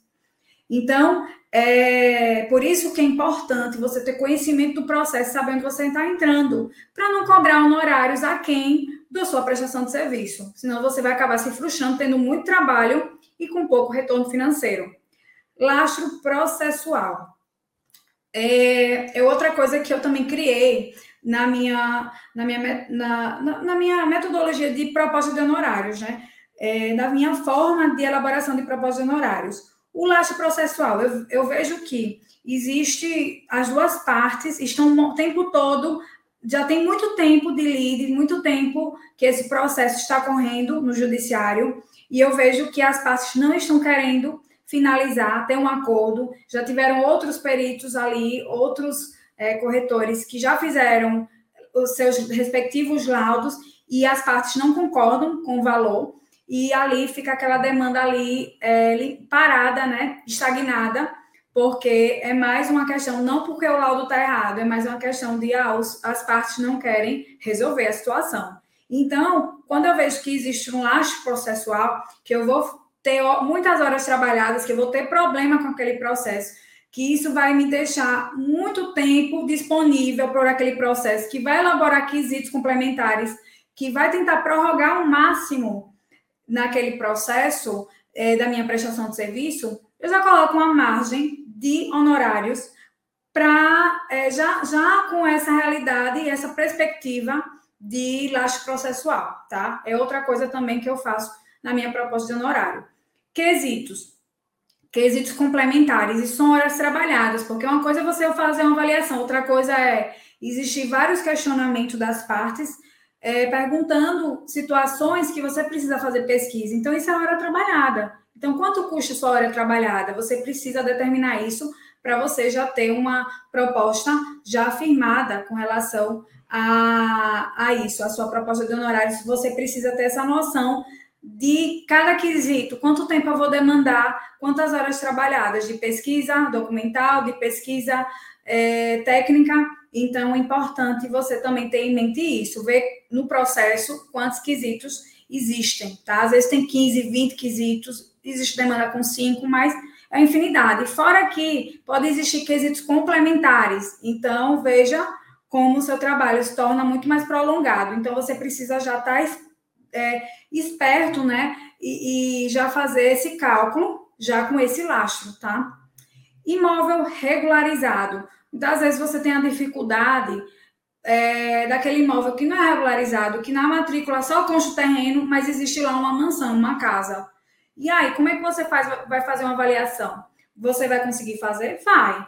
Então, é por isso que é importante você ter conhecimento do processo, sabendo que você está entrando, para não cobrar honorários a quem da sua prestação de serviço. Senão você vai acabar se frustrando, tendo muito trabalho e com pouco retorno financeiro. Lastro processual. É, é outra coisa que eu também criei na minha, na minha, na, na minha metodologia de proposta de honorários, né? É, na minha forma de elaboração de proposta de honorários. O lastro processual, eu, eu vejo que existe, as duas partes estão o tempo todo já tem muito tempo de lead, muito tempo que esse processo está correndo no judiciário, e eu vejo que as partes não estão querendo finalizar, ter um acordo. Já tiveram outros peritos ali, outros é, corretores que já fizeram os seus respectivos laudos e as partes não concordam com o valor, e ali fica aquela demanda ali é, parada, né, estagnada, porque é mais uma questão, não porque o laudo está errado, é mais uma questão de ah, os, as partes não querem resolver a situação. Então, quando eu vejo que existe um laço processual, que eu vou ter muitas horas trabalhadas, que eu vou ter problema com aquele processo, que isso vai me deixar muito tempo disponível para aquele processo, que vai elaborar quesitos complementares, que vai tentar prorrogar o máximo naquele processo é, da minha prestação de serviço, eu já coloco uma margem de honorários para é, já, já com essa realidade e essa perspectiva de laço processual, tá? É outra coisa também que eu faço na minha proposta de honorário. Quesitos. Quesitos complementares, e são horas trabalhadas, porque uma coisa é você fazer uma avaliação, outra coisa é existir vários questionamentos das partes é, perguntando situações que você precisa fazer pesquisa. Então, isso é hora trabalhada. Então, quanto custa sua hora trabalhada? Você precisa determinar isso para você já ter uma proposta já firmada com relação a, a isso, a sua proposta de honorários. Você precisa ter essa noção de cada quesito, quanto tempo eu vou demandar, quantas horas trabalhadas de pesquisa documental, de pesquisa é, técnica. Então, é importante você também ter em mente isso, ver no processo quantos quesitos existem, tá? Às vezes tem 15, 20 quesitos, existe demanda com cinco, mas é infinidade. Fora que pode existir quesitos complementares. Então, veja como o seu trabalho se torna muito mais prolongado. Então, você precisa já estar tá, é, esperto, né? E, e já fazer esse cálculo, já com esse lastro, tá? Imóvel regularizado. Muitas vezes você tem a dificuldade é, daquele imóvel que não é regularizado, que na matrícula só consta o terreno, mas existe lá uma mansão, uma casa. E aí, como é que você faz, vai fazer uma avaliação? Você vai conseguir fazer? Vai.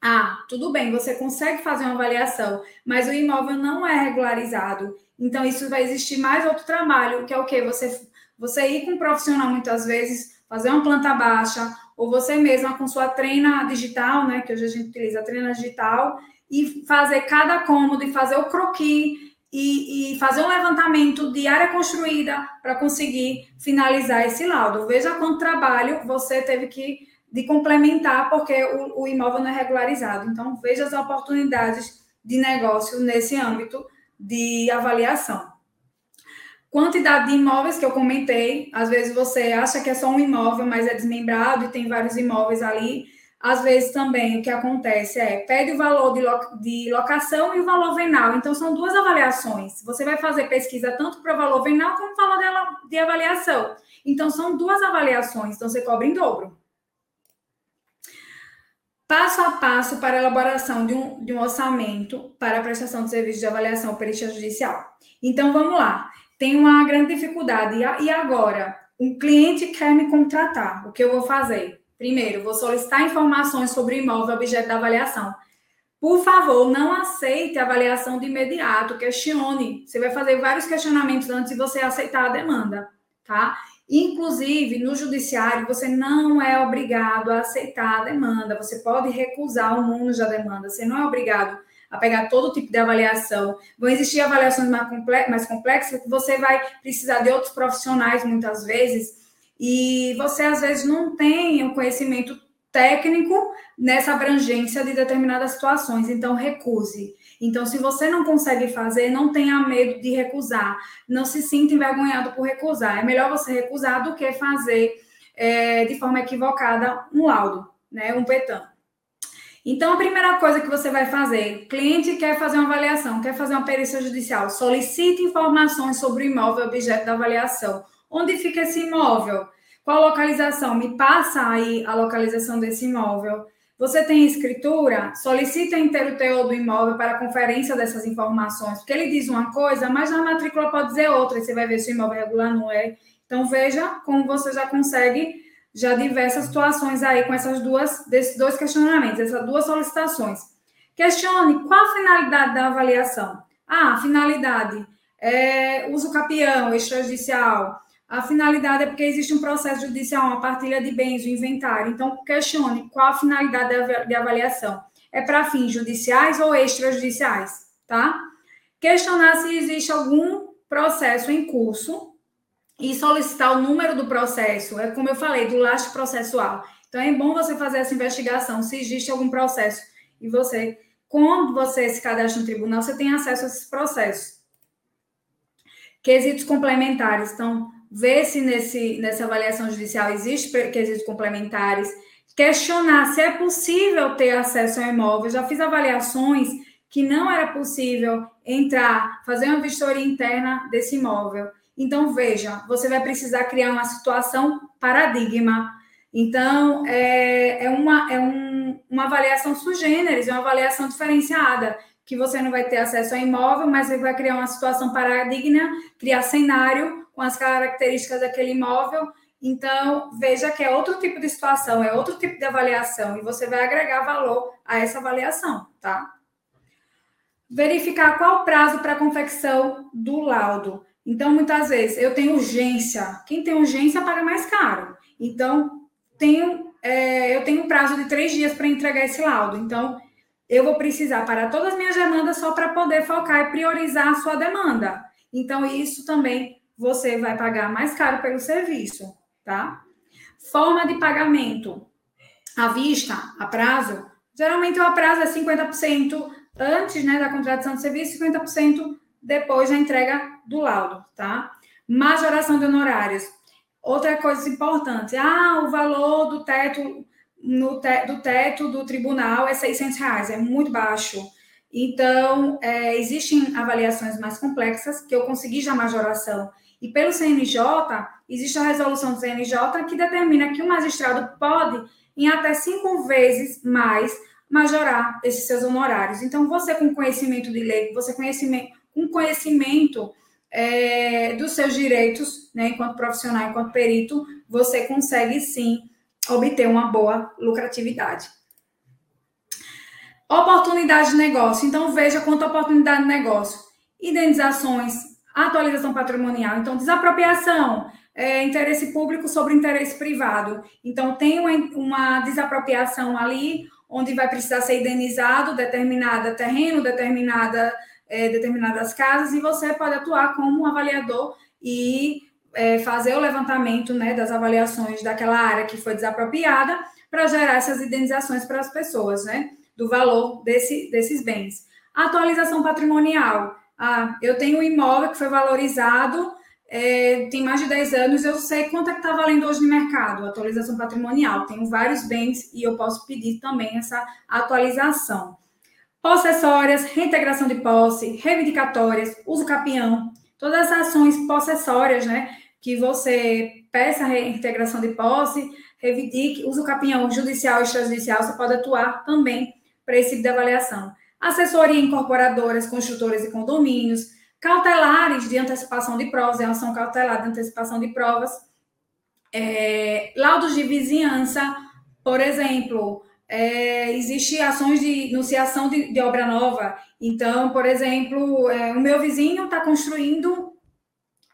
Ah, tudo bem, você consegue fazer uma avaliação, mas o imóvel não é regularizado. Então, isso vai existir mais outro trabalho, que é o quê? Você, você ir com um profissional, muitas vezes, fazer uma planta baixa, ou você mesma com sua treina digital, né? Que hoje a gente utiliza a treina digital, e fazer cada cômodo e fazer o croquis e, e, fazer um levantamento de área construída para conseguir finalizar esse laudo. Veja quanto trabalho você teve que de complementar, porque o, o imóvel não é regularizado. Então, veja as oportunidades de negócio nesse âmbito de avaliação. Quantidade de imóveis que eu comentei, às vezes você acha que é só um imóvel, mas é desmembrado e tem vários imóveis ali. Às vezes também o que acontece é pede o valor de, lo, de locação e o valor venal. Então, são duas avaliações. Você vai fazer pesquisa tanto para o valor venal como valor de, avaliação. Então, são duas avaliações. Então, você cobra em dobro. Passo a passo para a elaboração de um, de um orçamento para a prestação de serviço de avaliação perícia judicial. Então, vamos lá. Tem uma grande dificuldade. E agora? Um cliente quer me contratar. O que eu vou fazer? Primeiro, vou solicitar informações sobre o imóvel objeto da avaliação. Por favor, não aceite a avaliação de imediato, questione. Você vai fazer vários questionamentos antes de você aceitar a demanda, tá? Inclusive, no judiciário, você não é obrigado a aceitar a demanda. Você pode recusar o mundo da demanda. Você não é obrigado a pegar todo tipo de avaliação. Vão existir avaliações mais complexas que você vai precisar de outros profissionais, muitas vezes, e você às vezes não tem o conhecimento técnico nessa abrangência de determinadas situações, então recuse. Então, se você não consegue fazer, não tenha medo de recusar, não se sinta envergonhado por recusar. É melhor você recusar do que fazer é, de forma equivocada um laudo, né, um petão. Então, a primeira coisa que você vai fazer, cliente quer fazer uma avaliação, quer fazer uma perícia judicial, solicite informações sobre o imóvel objeto da avaliação Onde fica esse imóvel? Qual localização? Me passa aí a localização desse imóvel. Você tem escritura? Solicita inteiro teor do imóvel para conferência dessas informações, porque ele diz uma coisa, mas na matrícula pode dizer outra, e você vai ver se o imóvel é regular não é. Então veja como você já consegue já diversas situações aí com essas duas desses dois questionamentos, essas duas solicitações. Questione qual a finalidade da avaliação. Ah, finalidade é uso capião, extrajudicial, a finalidade é porque existe um processo judicial, uma partilha de bens, o um inventário. Então, questione qual a finalidade de avaliação. É para fins judiciais ou extrajudiciais, tá? Questionar se existe algum processo em curso e solicitar o número do processo. É como eu falei, do lastro processual. Então, é bom você fazer essa investigação, se existe algum processo. E você, quando você se cadastra no tribunal, você tem acesso a esses processos. Quesitos complementares. Então, ver se nesse, nessa avaliação judicial existe quesitos complementares, questionar se é possível ter acesso ao imóvel. Já fiz avaliações que não era possível entrar, fazer uma vistoria interna desse imóvel. Então, veja, você vai precisar criar uma situação paradigma. Então, é, é, uma, é um, uma avaliação sui generis, é uma avaliação diferenciada, que você não vai ter acesso ao imóvel, mas você vai criar uma situação paradigma, criar cenário com as características daquele imóvel. Então, veja que é outro tipo de situação, é outro tipo de avaliação, e você vai agregar valor a essa avaliação, tá? Verificar qual o prazo para a confecção do laudo. Então, muitas vezes, eu tenho urgência. Quem tem urgência paga mais caro. Então, tenho, é, eu tenho um prazo de três dias para entregar esse laudo. Então, eu vou precisar parar todas as minhas demandas só para poder focar e priorizar a sua demanda. Então, isso também você vai pagar mais caro pelo serviço, tá? Forma de pagamento à vista, a prazo. Geralmente o prazo é 50% antes né, da contratação de serviço, 50% depois da entrega do laudo, tá? Majoração de honorários. Outra coisa importante, ah, o valor do teto no te, do teto do tribunal é 600 reais, é muito baixo. Então, é, existem avaliações mais complexas que eu consegui já majoração. E pelo CNJ, existe a resolução do CNJ que determina que o magistrado pode, em até cinco vezes mais, majorar esses seus honorários. Então, você com conhecimento de lei, você conhecimento, com conhecimento é, dos seus direitos, né, enquanto profissional, enquanto perito, você consegue sim obter uma boa lucratividade. Oportunidade de negócio. Então, veja quanto oportunidade de negócio. Indenizações, atualização patrimonial. Então, desapropriação, é, interesse público sobre interesse privado. Então, tem uma, uma desapropriação ali, onde vai precisar ser indenizado determinada terreno, determinada, é, determinadas casas, e você pode atuar como um avaliador e é, fazer o levantamento né, das avaliações daquela área que foi desapropriada para gerar essas indenizações para as pessoas, né? Do valor desse, desses bens. atualização patrimonial. Ah, eu tenho um imóvel que foi valorizado, é, tem mais de 10 anos, eu sei quanto é que está valendo hoje no mercado, atualização patrimonial. Tenho vários bens e eu posso pedir também essa atualização. Possessórias, reintegração de posse, reivindicatórias, uso capião, todas as ações possessórias, né? Que você peça reintegração de posse, reivindique, uso capião judicial e extrajudicial, você pode atuar também para esse tipo de avaliação. Assessoria incorporadoras, construtoras e condomínios, cautelares de antecipação de provas, é ação cautelar de antecipação de provas, é, laudos de vizinhança, por exemplo, é, existe ações de enunciação de, de, obra nova. Então, por exemplo, é, o meu vizinho está construindo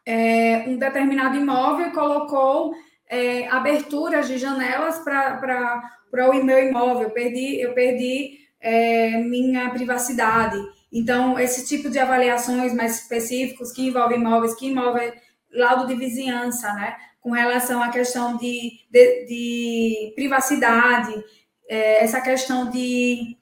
é, um determinado imóvel e colocou é, aberturas de janelas para o meu imóvel. Eu perdi, eu perdi é, minha privacidade. Então, esse tipo de avaliações mais específicos que envolvem imóveis, que envolvem laudo de vizinhança, né? Com relação à questão de, de, de privacidade, é, essa questão de,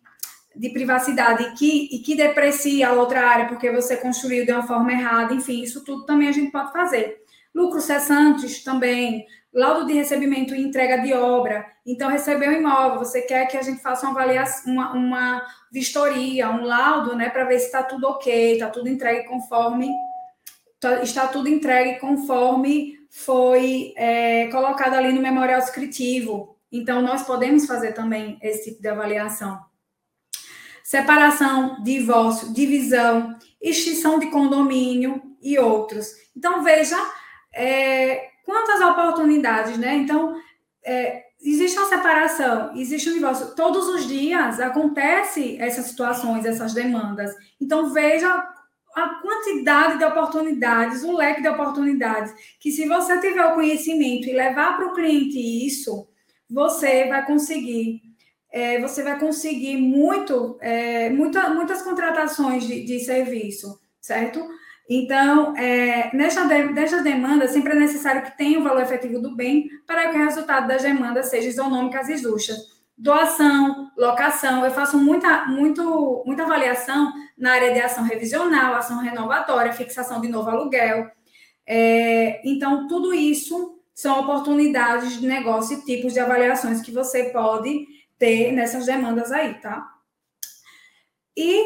de privacidade que, e que deprecia a outra área porque você construiu de uma forma errada, enfim, isso tudo também a gente pode fazer. Lucros cessantes também, laudo de recebimento e entrega de obra. Então, recebeu um imóvel, você quer que a gente faça uma avaliação, uma, uma vistoria, um laudo, né, para ver se está tudo ok, está tudo entregue conforme tá, está tudo entregue conforme foi é, colocado ali no memorial descritivo. Então, nós podemos fazer também esse tipo de avaliação. Separação, divórcio, divisão, extinção de condomínio e outros. Então, veja é, quantas oportunidades, né? Então, é, existe uma separação, existe um divórcio. Todos os dias acontece essas situações, essas demandas. Então, veja a quantidade de oportunidades, o leque de oportunidades, que se você tiver o conhecimento e levar para o cliente isso, você vai conseguir, é, você vai conseguir muito, é, muita, muitas contratações de, de serviço, certo? Então, é, nesta, de, demanda, sempre é necessário que tenha o valor efetivo do bem para que o resultado das demandas seja isonômicas e justas. Doação, locação, eu faço muita, muito, muita avaliação na área de ação revisional, ação renovatória, fixação de novo aluguel. É, então, tudo isso são oportunidades de negócio e tipos de avaliações que você pode ter nessas demandas aí, tá? E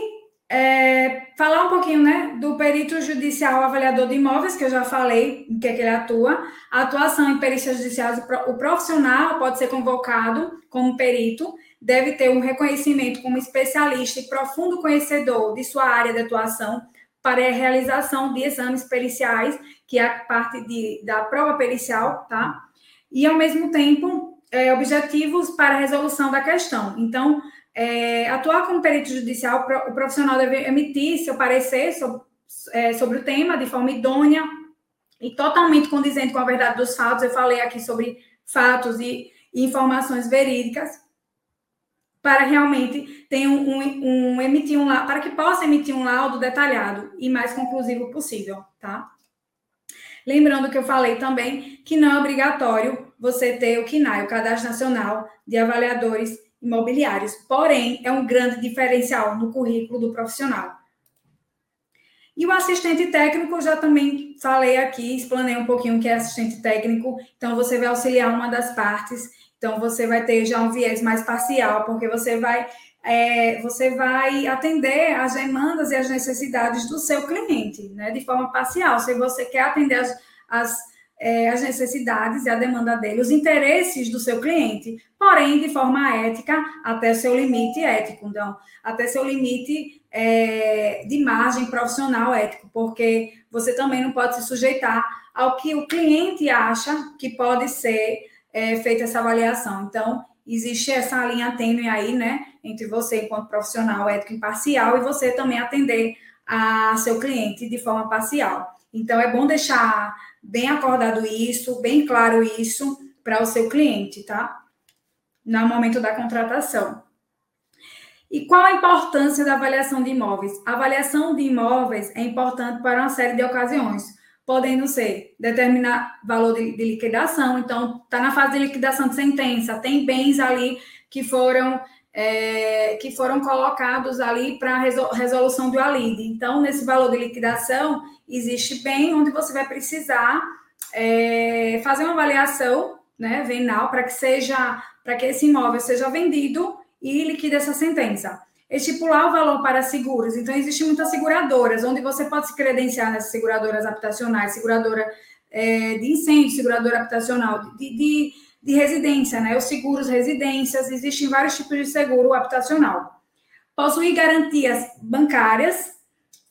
é, falar um pouquinho, né, do perito judicial avaliador de imóveis, que eu já falei em que, é que ele atua. A atuação em perícias judiciais, o profissional pode ser convocado como perito, deve ter um reconhecimento como especialista e profundo conhecedor de sua área de atuação para a realização de exames periciais que é a parte de, da prova pericial, tá? E, ao mesmo tempo, é, objetivos para a resolução da questão. Então, é, atuar como perito judicial, o profissional deve emitir seu parecer sobre, é, sobre o tema de forma idônea e totalmente condizente com a verdade dos fatos. Eu falei aqui sobre fatos e, e informações verídicas para realmente ter um, um, um emitir um para que possa emitir um laudo detalhado e mais conclusivo possível, tá? Lembrando que eu falei também que não é obrigatório você ter o CNAI, o Cadastro Nacional de Avaliadores Imobiliários, porém, é um grande diferencial no currículo do profissional. E o assistente técnico, já também falei aqui, explanei um pouquinho o que é assistente técnico. Então, você vai auxiliar uma das partes. Então, você vai ter já um viés mais parcial, porque você vai, é, você vai atender as demandas e as necessidades do seu cliente, né? De forma parcial. Se você quer atender as, as, é, as necessidades e a demanda dele, os interesses do seu cliente, porém, de forma ética, até seu limite ético. Então, até seu limite é, de margem profissional ético, porque você também não pode se sujeitar ao que o cliente acha que pode ser é, feita essa avaliação. Então, existe essa linha tênue aí, né, entre você, enquanto profissional ético imparcial, e você também atender a seu cliente de forma parcial. Então, é bom deixar bem acordado isso, bem claro isso para o seu cliente, tá? No momento da contratação. E qual a importância da avaliação de imóveis? A avaliação de imóveis é importante para uma série de ocasiões, podendo ser determinar valor de, de liquidação, então está na fase de liquidação de sentença, tem bens ali que foram é, que foram colocados ali para resolução do ALID. Então, nesse valor de liquidação, existe bem onde você vai precisar é, fazer uma avaliação né, venal para que seja para que esse imóvel seja vendido e liquida essa sentença. Estipular o valor para seguros. Então, existem muitas seguradoras, onde você pode se credenciar nas seguradoras habitacionais, seguradora é, de incêndio, seguradora habitacional, de, de, de residência, né? Os seguros residências, existem vários tipos de seguro habitacional. Possuir garantias bancárias,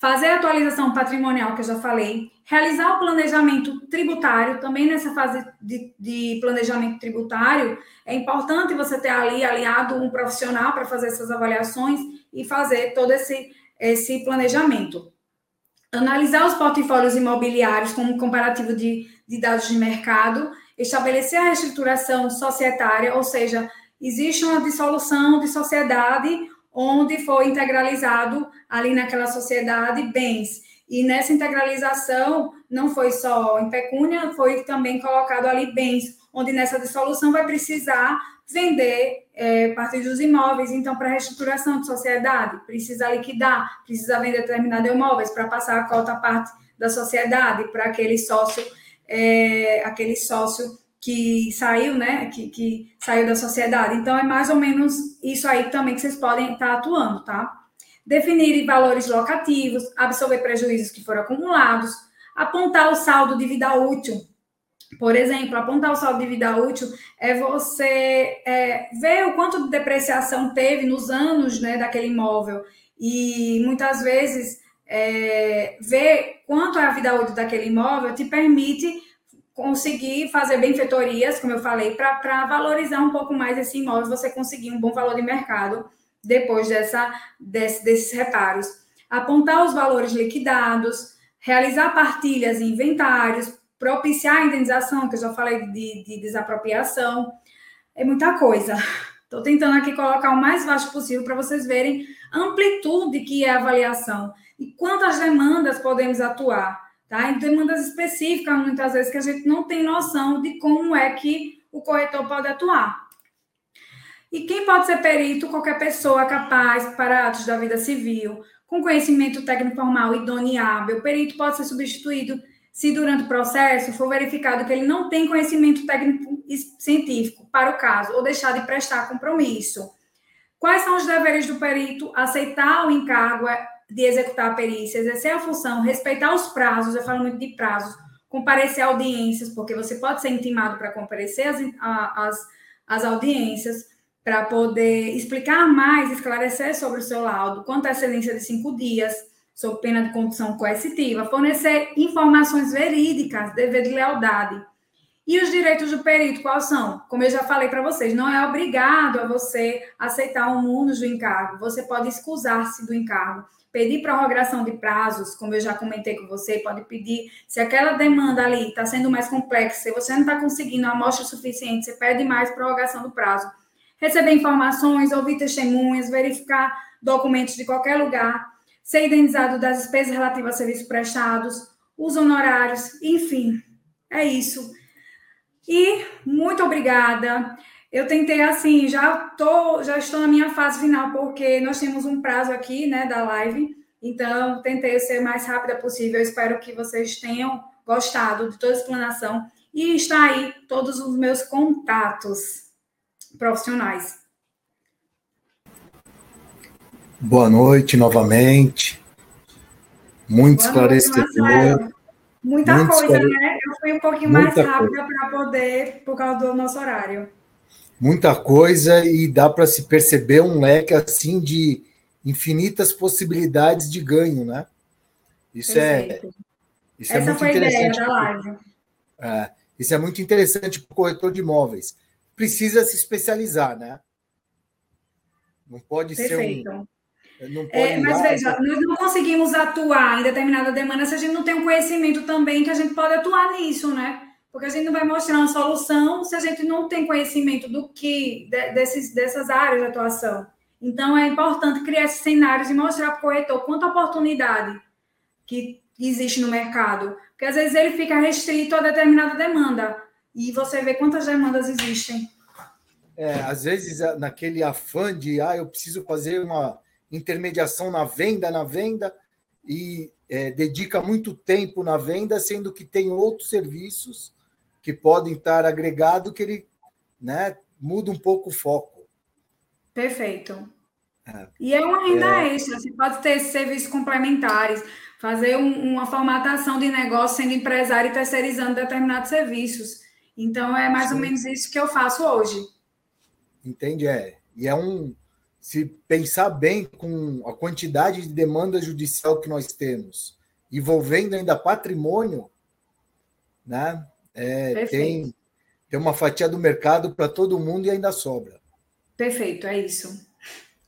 fazer a atualização patrimonial, que eu já falei, realizar o planejamento tributário, também nessa fase de, de, planejamento tributário, é importante você ter ali aliado um profissional para fazer essas avaliações e fazer todo esse, esse planejamento. Analisar os portfólios imobiliários como comparativo de, de dados de mercado, estabelecer a reestruturação societária, ou seja, existe uma dissolução de sociedade onde foi integralizado ali naquela sociedade bens. E nessa integralização, não foi só em pecúnia, foi também colocado ali bens, onde nessa dissolução vai precisar vender é, parte dos imóveis, então, para reestruturação de sociedade, precisa liquidar, precisa vender determinados imóveis para passar a cota parte da sociedade para aquele sócio, é, aquele sócio que saiu, né, que, que saiu da sociedade. Então, é mais ou menos isso aí também que vocês podem estar atuando, tá? definir valores locativos, absorver prejuízos que foram acumulados, apontar o saldo de vida útil. Por exemplo, apontar o saldo de vida útil é você é, ver o quanto de depreciação teve nos anos né, daquele imóvel e muitas vezes é, ver quanto é a vida útil daquele imóvel te permite conseguir fazer benfeitorias, como eu falei, para valorizar um pouco mais esse imóvel, você conseguir um bom valor de mercado depois dessa, desse, desses reparos. Apontar os valores liquidados, realizar partilhas e inventários, propiciar a indenização, que eu já falei de, de desapropriação, é muita coisa. Estou tentando aqui colocar o mais vasto possível para vocês verem a amplitude que é a avaliação e quantas demandas podemos atuar, tá? Em demandas específicas, muitas vezes, que a gente não tem noção de como é que o corretor pode atuar. E quem pode ser perito? Qualquer pessoa capaz para atos da vida civil, com conhecimento técnico formal idôneo e hábil. O perito pode ser substituído se durante o processo for verificado que ele não tem conhecimento técnico científico para o caso ou deixar de prestar compromisso. Quais são os deveres do perito? Aceitar o encargo de executar perícia, exercer a função, respeitar os prazos, eu falo muito de prazos, comparecer a audiências, porque você pode ser intimado para comparecer às, às, às audiências, para poder explicar mais, esclarecer sobre o seu laudo, quanto à excelência de cinco dias, sob pena de condição coercitiva, fornecer informações verídicas, dever de lealdade. E os direitos do perito, quais são? Como eu já falei para vocês, não é obrigado a você aceitar o mundo do encargo, você pode excusar-se do encargo, pedir prorrogação de prazos, como eu já comentei com você, pode pedir, se aquela demanda ali está sendo mais complexa, se você não está conseguindo amostra suficiente, você pede mais prorrogação do prazo receber informações, ouvir testemunhas, verificar documentos de qualquer lugar, ser indenizado das despesas relativas a serviços prestados, os honorários, enfim, é isso. E muito obrigada. Eu tentei assim, já tô, já estou na minha fase final porque nós temos um prazo aqui, né, da live Então, tentei ser mais rápida possível. Eu espero que vocês tenham gostado de toda a explanação. E está aí todos os meus contatos profissionais. Boa noite novamente. Muito esclarecedor. Muita Muito coisa, né? Eu fui um pouquinho Muita mais rápida para poder, por causa do nosso horário. Muita coisa e dá para se perceber um leque assim de infinitas possibilidades de ganho, né? Isso é isso é Essa é muito foi interessante. A ideia da live. É, isso é muito interessante para o corretor de imóveis. Precisa se especializar, né? Não pode Perfeito. ser um é, mas veja, nós não conseguimos atuar em determinada demanda se a gente não tem um conhecimento também que a gente pode atuar nisso, né? Porque a gente não vai mostrar uma solução se a gente não tem conhecimento do que, de, desses, dessas áreas de atuação. Então, é importante criar esses cenários e mostrar para o corretor quanta oportunidade que existe no mercado. Porque às vezes ele fica restrito a determinada demanda e você vê quantas demandas existem. É, às vezes, naquele afã de, ah, eu preciso fazer uma intermediação na venda, na venda, e é, dedica muito tempo na venda, sendo que tem outros serviços que podem estar agregados que ele né, muda um pouco o foco. Perfeito. É. E é uma renda é... extra, você pode ter serviços complementares, fazer um, uma formatação de negócio sendo empresário e terceirizando determinados serviços. Então, é mais Sim. ou menos isso que eu faço hoje. Entende? É. E é um, se pensar bem com a quantidade de demanda judicial que nós temos, envolvendo ainda patrimônio, né? É, tem, tem uma fatia do mercado para todo mundo e ainda sobra. Perfeito, é isso.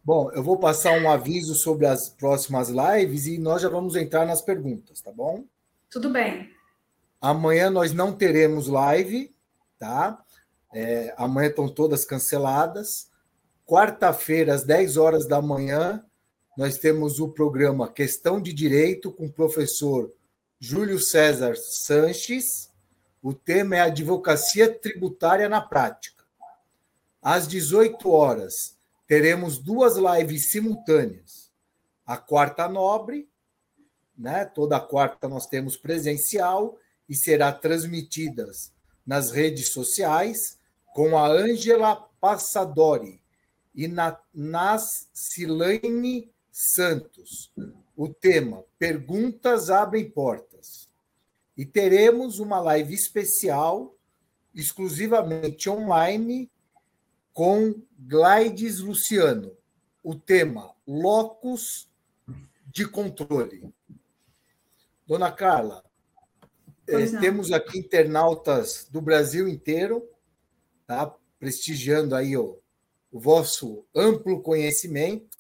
Bom, eu vou passar um aviso sobre as próximas lives e nós já vamos entrar nas perguntas, tá bom? Tudo bem. Amanhã nós não teremos live, tá? É, amanhã estão todas canceladas. Quarta-feira, às 10 horas da manhã, nós temos o programa Questão de Direito com o professor Júlio César Sanches. O tema é Advocacia Tributária na Prática. Às 18 horas, teremos duas lives simultâneas. A quarta nobre, né? Toda quarta nós temos presencial e será transmitidas nas redes sociais com a Ângela Passadori, e na, nas Silane Santos. O tema Perguntas abrem portas. E teremos uma live especial, exclusivamente online, com Glides Luciano. O tema Locus de Controle. Dona Carla, é, temos aqui internautas do Brasil inteiro, tá? prestigiando aí o, o vosso amplo conhecimento.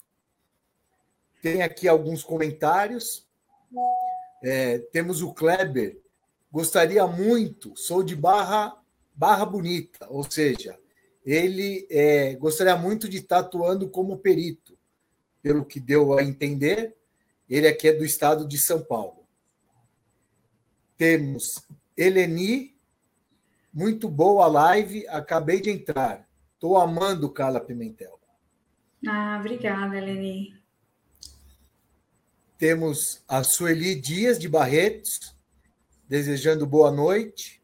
Tem aqui alguns comentários. É, temos o Kleber. Gostaria muito, sou de Barra, Barra Bonita, ou seja, ele é, gostaria muito de estar atuando como perito, pelo que deu a entender. Ele aqui é do estado de São Paulo. Temos Eleni, muito boa live, acabei de entrar. Estou amando Carla Pimentel. Ah, obrigada, Eleni. Temos a Sueli Dias de Barretos, desejando boa noite.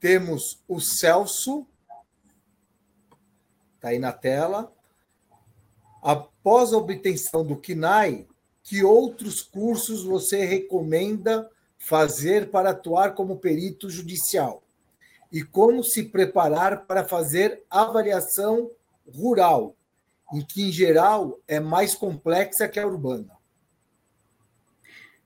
Temos o Celso, está aí na tela. Após a obtenção do KINAI, que outros cursos você recomenda fazer para atuar como perito judicial? e como se preparar para fazer avaliação rural, em que, em geral, é mais complexa que a urbana.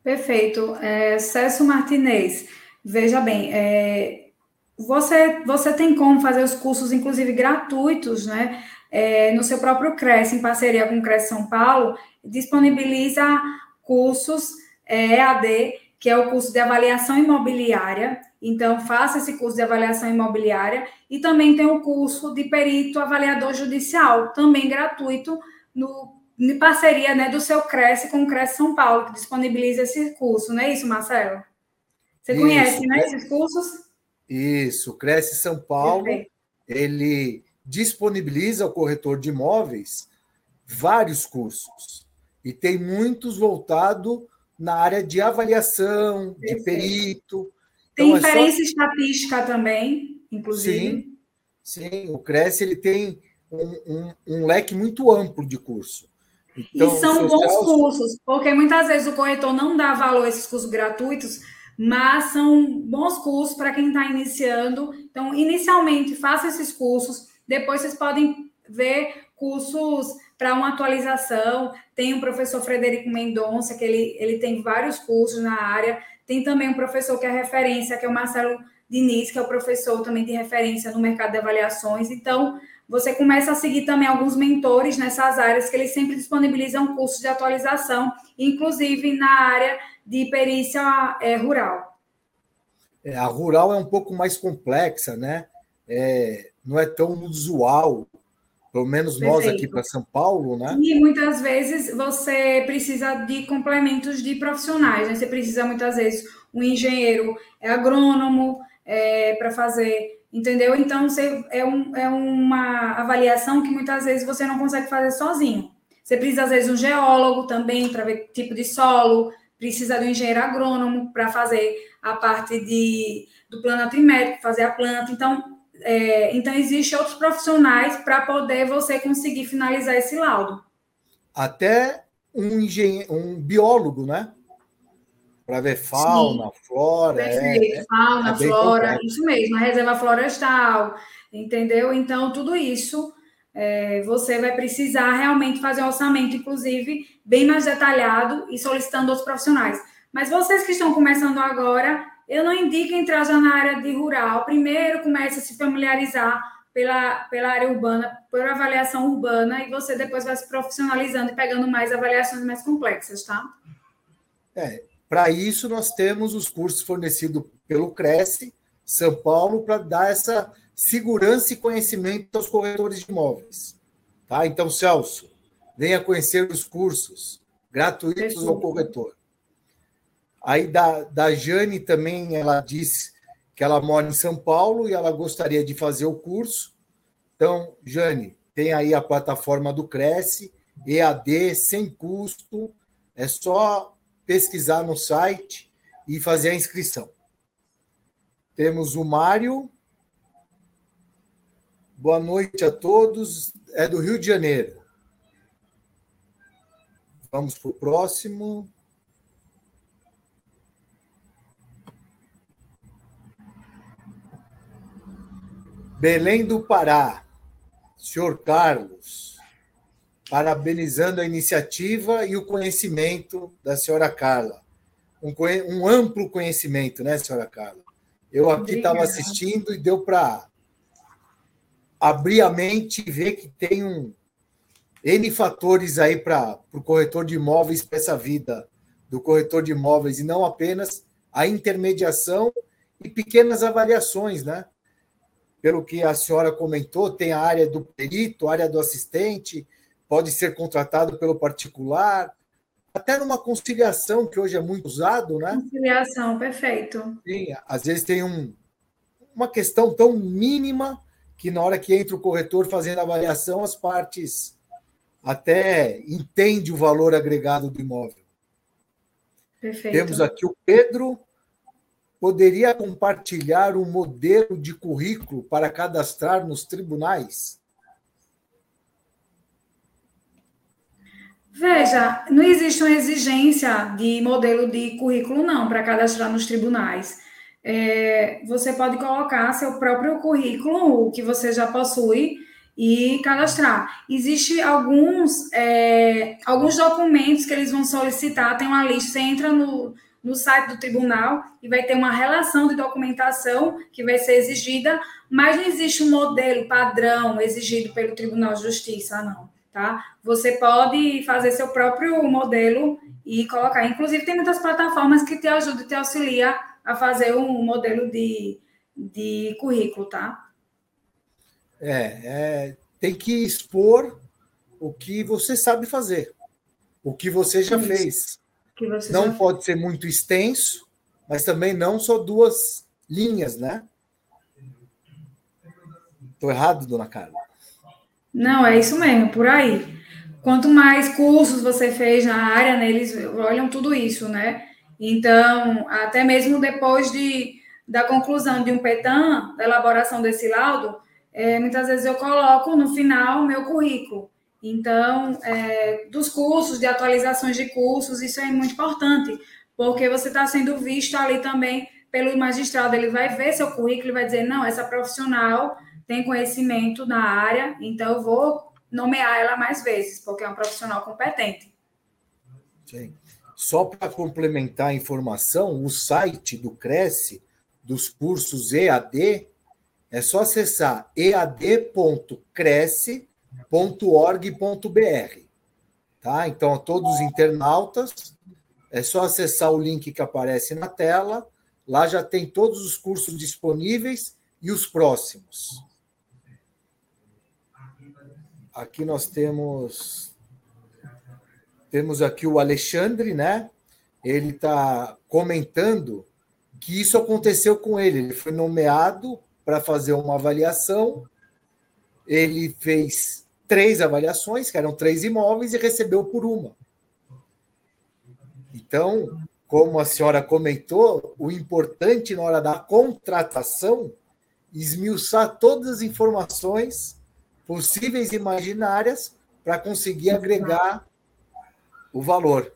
Perfeito. É, Martinez, veja bem, é, você, você tem como fazer os cursos, inclusive gratuitos, né? É, no seu próprio CRES, em parceria com o CRES São Paulo, disponibiliza cursos é, EAD, que é o curso de avaliação imobiliária, então, faça esse curso de avaliação imobiliária e também tem o curso de perito avaliador judicial, também gratuito, no, em parceria né, do seu Cresce com o Cresce São Paulo, que disponibiliza esse curso, não é isso, Marcelo? Você isso, conhece, né, esses cursos? Isso, Cresce São Paulo, Perfeito. ele disponibiliza ao corretor de imóveis vários cursos. e tem muitos voltados na área de avaliação, de perito. Tem então, inferência é só... estatística também, inclusive. Sim, sim, o Cresce ele tem um, um, um leque muito amplo de curso. Então, e são bons cursos, porque muitas vezes o corretor não dá valor a esses cursos gratuitos, mas são bons cursos para quem está iniciando. Então, inicialmente, faça esses cursos, depois vocês podem ver cursos para uma atualização. Tem o professor Frederico Mendonça, que ele, ele tem vários cursos na área. Tem também um professor que é referência, que é o Marcelo Diniz, que é o professor também de referência no mercado de avaliações. Então, você começa a seguir também alguns mentores nessas áreas que eles sempre disponibilizam cursos de atualização, inclusive na área de perícia é, rural. É, a rural é um pouco mais complexa, né? É, não é tão usual, pelo menos Perfeito. nós aqui para São Paulo, né? E muitas vezes você precisa de complementos de profissionais, né? Você precisa muitas vezes um engenheiro é agrônomo é, para fazer entendeu? Então, você, é, um, é uma avaliação que muitas vezes você não consegue fazer sozinho. Você precisa, às vezes, de um geólogo também para ver tipo de solo, precisa um engenheiro agrônomo para fazer a parte de, do plano atrimétrico, fazer a planta. Então, é, então existem outros profissionais para poder você conseguir finalizar esse laudo. Até um, um biólogo, né? Para ver fauna, Sim. flora. Perfeito, é, fauna, é flora, isso mesmo, a reserva florestal, entendeu? Então, tudo isso é, você vai precisar realmente fazer um orçamento, inclusive, bem mais detalhado e solicitando outros profissionais. Mas vocês que estão começando agora, eu não indico entrar já na área de rural. Primeiro, comece a se familiarizar pela, pela área urbana, por avaliação urbana, e você depois vai se profissionalizando e pegando mais avaliações mais complexas, tá? É, para isso, nós temos os cursos fornecidos pelo Cresce São Paulo para dar essa segurança e conhecimento aos corretores de imóveis. Tá? Então, Celso, venha conhecer os cursos gratuitos ao corretor. Aí da, da Jane também, ela disse que ela mora em São Paulo e ela gostaria de fazer o curso. Então, Jane, tem aí a plataforma do Cresce, EAD, sem custo. É só pesquisar no site e fazer a inscrição. Temos o Mário. Boa noite a todos. É do Rio de Janeiro. Vamos para o próximo. Belém do Pará. Senhor Carlos parabenizando a iniciativa e o conhecimento da senhora Carla. Um, um amplo conhecimento, né, senhora Carla? Eu aqui estava assistindo e deu para abrir a mente e ver que tem um N fatores aí para o corretor de imóveis, para essa vida do corretor de imóveis, e não apenas a intermediação e pequenas avaliações, né? Pelo que a senhora comentou, tem a área do perito, a área do assistente, pode ser contratado pelo particular, até numa conciliação, que hoje é muito usado, né? Conciliação, perfeito. Sim, às vezes tem um, uma questão tão mínima que na hora que entra o corretor fazendo a avaliação, as partes até entende o valor agregado do imóvel. Perfeito. Temos aqui o Pedro. Poderia compartilhar um modelo de currículo para cadastrar nos tribunais? Veja, não existe uma exigência de modelo de currículo, não, para cadastrar nos tribunais. É, você pode colocar seu próprio currículo, o que você já possui, e cadastrar. Existem alguns, é, alguns documentos que eles vão solicitar, tem uma lista, você entra no, no site do tribunal e vai ter uma relação de documentação que vai ser exigida, mas não existe um modelo padrão exigido pelo Tribunal de Justiça, não tá? Você pode fazer seu próprio modelo e colocar. Inclusive, tem muitas plataformas que te ajudam, te auxiliam a fazer um modelo de, de currículo, tá? É, é, tem que expor o que você sabe fazer, o que você já Isso. fez. Você não já pode ser muito extenso, mas também não só duas linhas, né? Estou errado, dona Carla? Não, é isso mesmo, por aí. quanto mais cursos você fez na área, né, eles olham tudo isso, né? Então, até mesmo depois de, da conclusão de um PETAM, da elaboração desse laudo, é, muitas vezes eu coloco no final o meu currículo. Então, é, dos cursos, de atualizações de cursos, isso é muito importante, porque você está sendo visto ali também pelo magistrado, ele vai ver seu currículo e vai dizer, não, essa profissional tem conhecimento na área, então eu vou nomear ela mais vezes, porque é um profissional competente. Sim. Só para complementar a informação, o site do Cresce, dos cursos EAD, é só acessar ead.cresce.org.br. Tá? Então, a todos os internautas, é só acessar o link que aparece na tela. Lá já tem todos os cursos disponíveis e os próximos. Aqui nós temos temos aqui o Alexandre, né? Ele está comentando que isso aconteceu com ele. Ele foi nomeado para fazer uma avaliação. Ele fez três avaliações, que eram três imóveis, e recebeu por uma. Então, como a senhora comentou, o importante na hora da contratação esmiuçar todas as informações possíveis imaginárias para conseguir agregar o valor.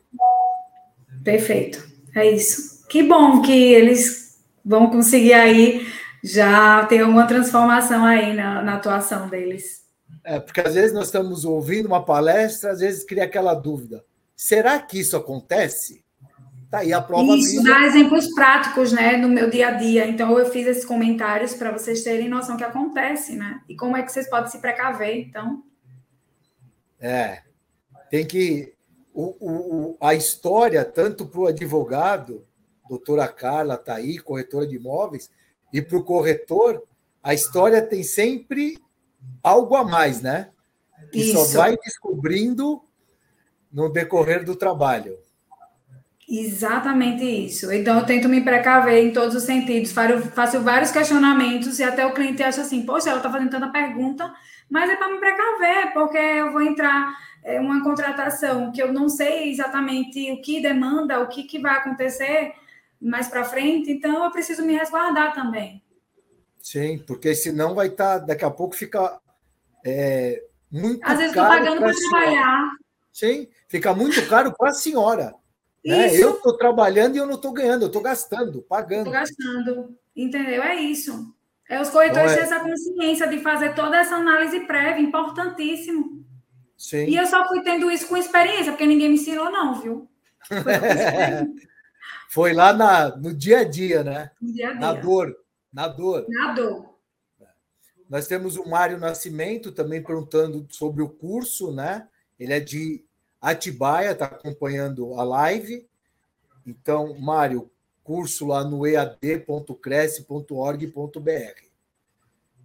Perfeito. É isso. Que bom que eles vão conseguir aí já ter uma transformação aí na, na atuação deles. É, porque às vezes nós estamos ouvindo uma palestra, às vezes cria aquela dúvida: será que isso acontece? Tá aí a prova Isso viva. dá exemplos práticos, né, no meu dia a dia. Então eu fiz esses comentários para vocês terem noção que acontece, né? E como é que vocês podem se precaver, então. É. Tem que o, o, a história tanto para o advogado, doutora Carla está aí, corretora de imóveis, e para o corretor, a história tem sempre algo a mais, né? Que Isso. só vai descobrindo no decorrer do trabalho. Exatamente isso. Então, eu tento me precaver em todos os sentidos. Faço vários questionamentos e até o cliente acha assim: poxa, ela está fazendo tanta pergunta, mas é para me precaver, porque eu vou entrar em uma contratação que eu não sei exatamente o que demanda, o que, que vai acontecer mais para frente, então eu preciso me resguardar também. Sim, porque senão vai estar, tá, daqui a pouco fica é, muito Às vezes estou pagando para trabalhar. Sim, fica muito caro para a senhora. Né? Eu estou trabalhando e eu não estou ganhando, eu estou gastando, pagando. Estou gastando, entendeu? É isso. É os corretores então, é... essa consciência de fazer toda essa análise prévia, importantíssimo. Sim. E eu só fui tendo isso com experiência, porque ninguém me ensinou, não, viu? Foi lá na, no dia a dia, né? No dia a dia. Na dor. Na dor. Na dor. Nós temos o Mário Nascimento também perguntando sobre o curso, né? Ele é de Atibaia está acompanhando a live. Então, Mário, curso lá no ead.cresce.org.br.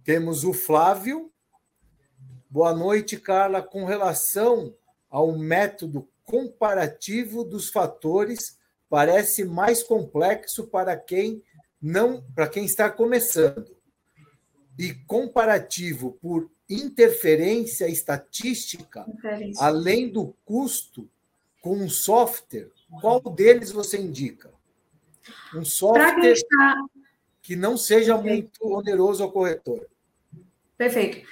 Temos o Flávio. Boa noite, Carla. Com relação ao método comparativo dos fatores, parece mais complexo para quem não, para quem está começando. E comparativo por interferência estatística, interferência. além do custo com um software, qual deles você indica? Um software está... que não seja muito oneroso ao corretor. Perfeito.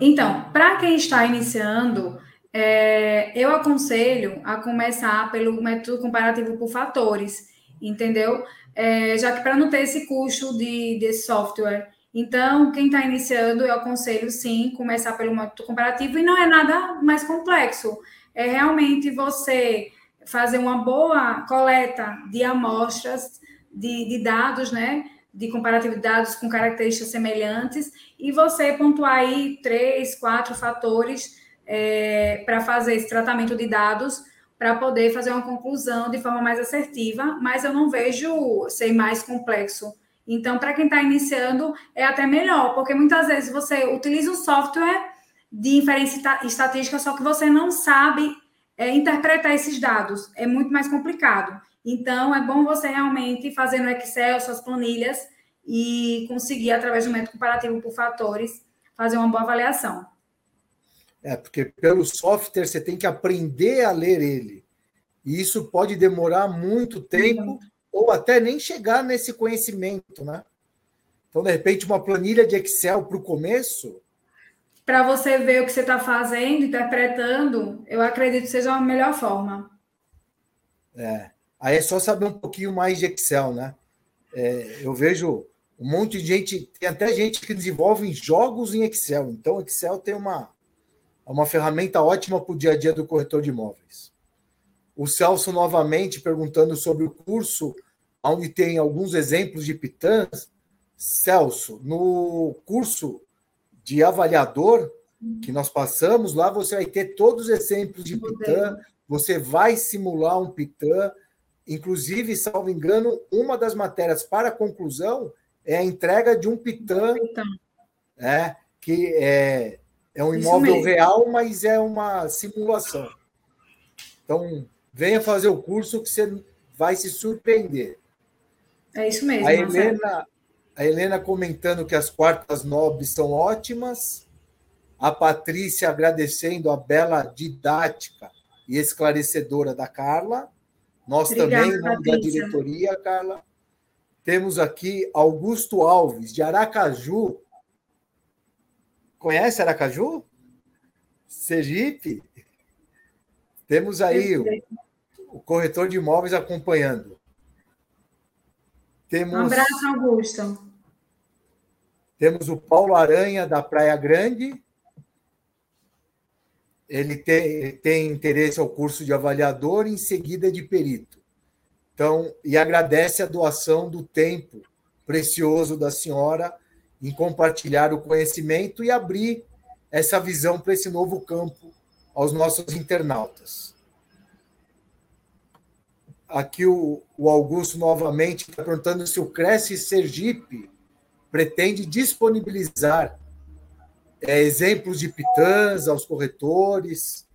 Então, para quem está iniciando, é, eu aconselho a começar pelo método comparativo por fatores, entendeu? É, já que para não ter esse custo de, de software então, quem está iniciando, eu aconselho sim começar pelo método comparativo e não é nada mais complexo. É realmente você fazer uma boa coleta de amostras, de, de dados, né? De comparativo de dados com características semelhantes e você pontuar aí três, quatro fatores é, para fazer esse tratamento de dados para poder fazer uma conclusão de forma mais assertiva, mas eu não vejo ser mais complexo então, para quem está iniciando, é até melhor, porque muitas vezes você utiliza um software de inferência estatística, só que você não sabe é, interpretar esses dados. É muito mais complicado. Então, é bom você realmente fazer no Excel suas planilhas e conseguir, através do método comparativo por fatores, fazer uma boa avaliação. É, porque pelo software você tem que aprender a ler ele. E isso pode demorar muito tempo ou até nem chegar nesse conhecimento, né? Então, de repente, uma planilha de Excel para o começo. Para você ver o que você está fazendo, interpretando, eu acredito que seja a melhor forma. É. Aí é só saber um pouquinho mais de Excel, né? É, eu vejo um monte de gente, tem até gente que desenvolve jogos em Excel. Então, Excel tem uma, uma ferramenta ótima para o dia a dia do corretor de imóveis. O Celso novamente perguntando sobre o curso, onde tem alguns exemplos de pitãs. Celso, no curso de avaliador que nós passamos, lá você vai ter todos os exemplos de pitã, você vai simular um pitã, inclusive, salvo engano, uma das matérias para a conclusão é a entrega de um pitã, é, que é, é um imóvel real, mas é uma simulação. Então, venha fazer o curso que você vai se surpreender. É isso mesmo. A Helena, a Helena comentando que as quartas nobres são ótimas. A Patrícia agradecendo a bela didática e esclarecedora da Carla. Nós Obrigada, também, em nome da diretoria, Carla. Temos aqui Augusto Alves, de Aracaju. Conhece Aracaju? Sergipe? Temos aí o, o corretor de imóveis acompanhando. Temos, um abraço, Augusto. Temos o Paulo Aranha, da Praia Grande. Ele tem, tem interesse ao curso de avaliador, em seguida de perito. Então, e agradece a doação do tempo precioso da senhora em compartilhar o conhecimento e abrir essa visão para esse novo campo aos nossos internautas. Aqui o, o Augusto novamente está perguntando se o Cresce Sergipe pretende disponibilizar é, exemplos de pitãs aos corretores.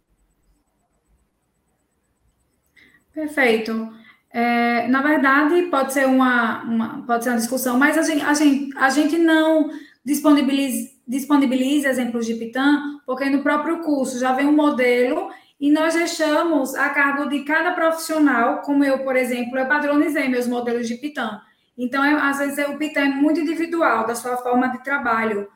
Perfeito. É, na verdade, pode ser uma, uma, pode ser uma discussão, mas a gente, a gente, a gente não disponibiliza, disponibiliza exemplos de Pitã, porque no próprio curso já vem um modelo e nós deixamos a cargo de cada profissional, como eu, por exemplo, eu padronizei meus modelos de Python. Então, eu, às vezes, o Python é muito individual da sua forma de trabalho.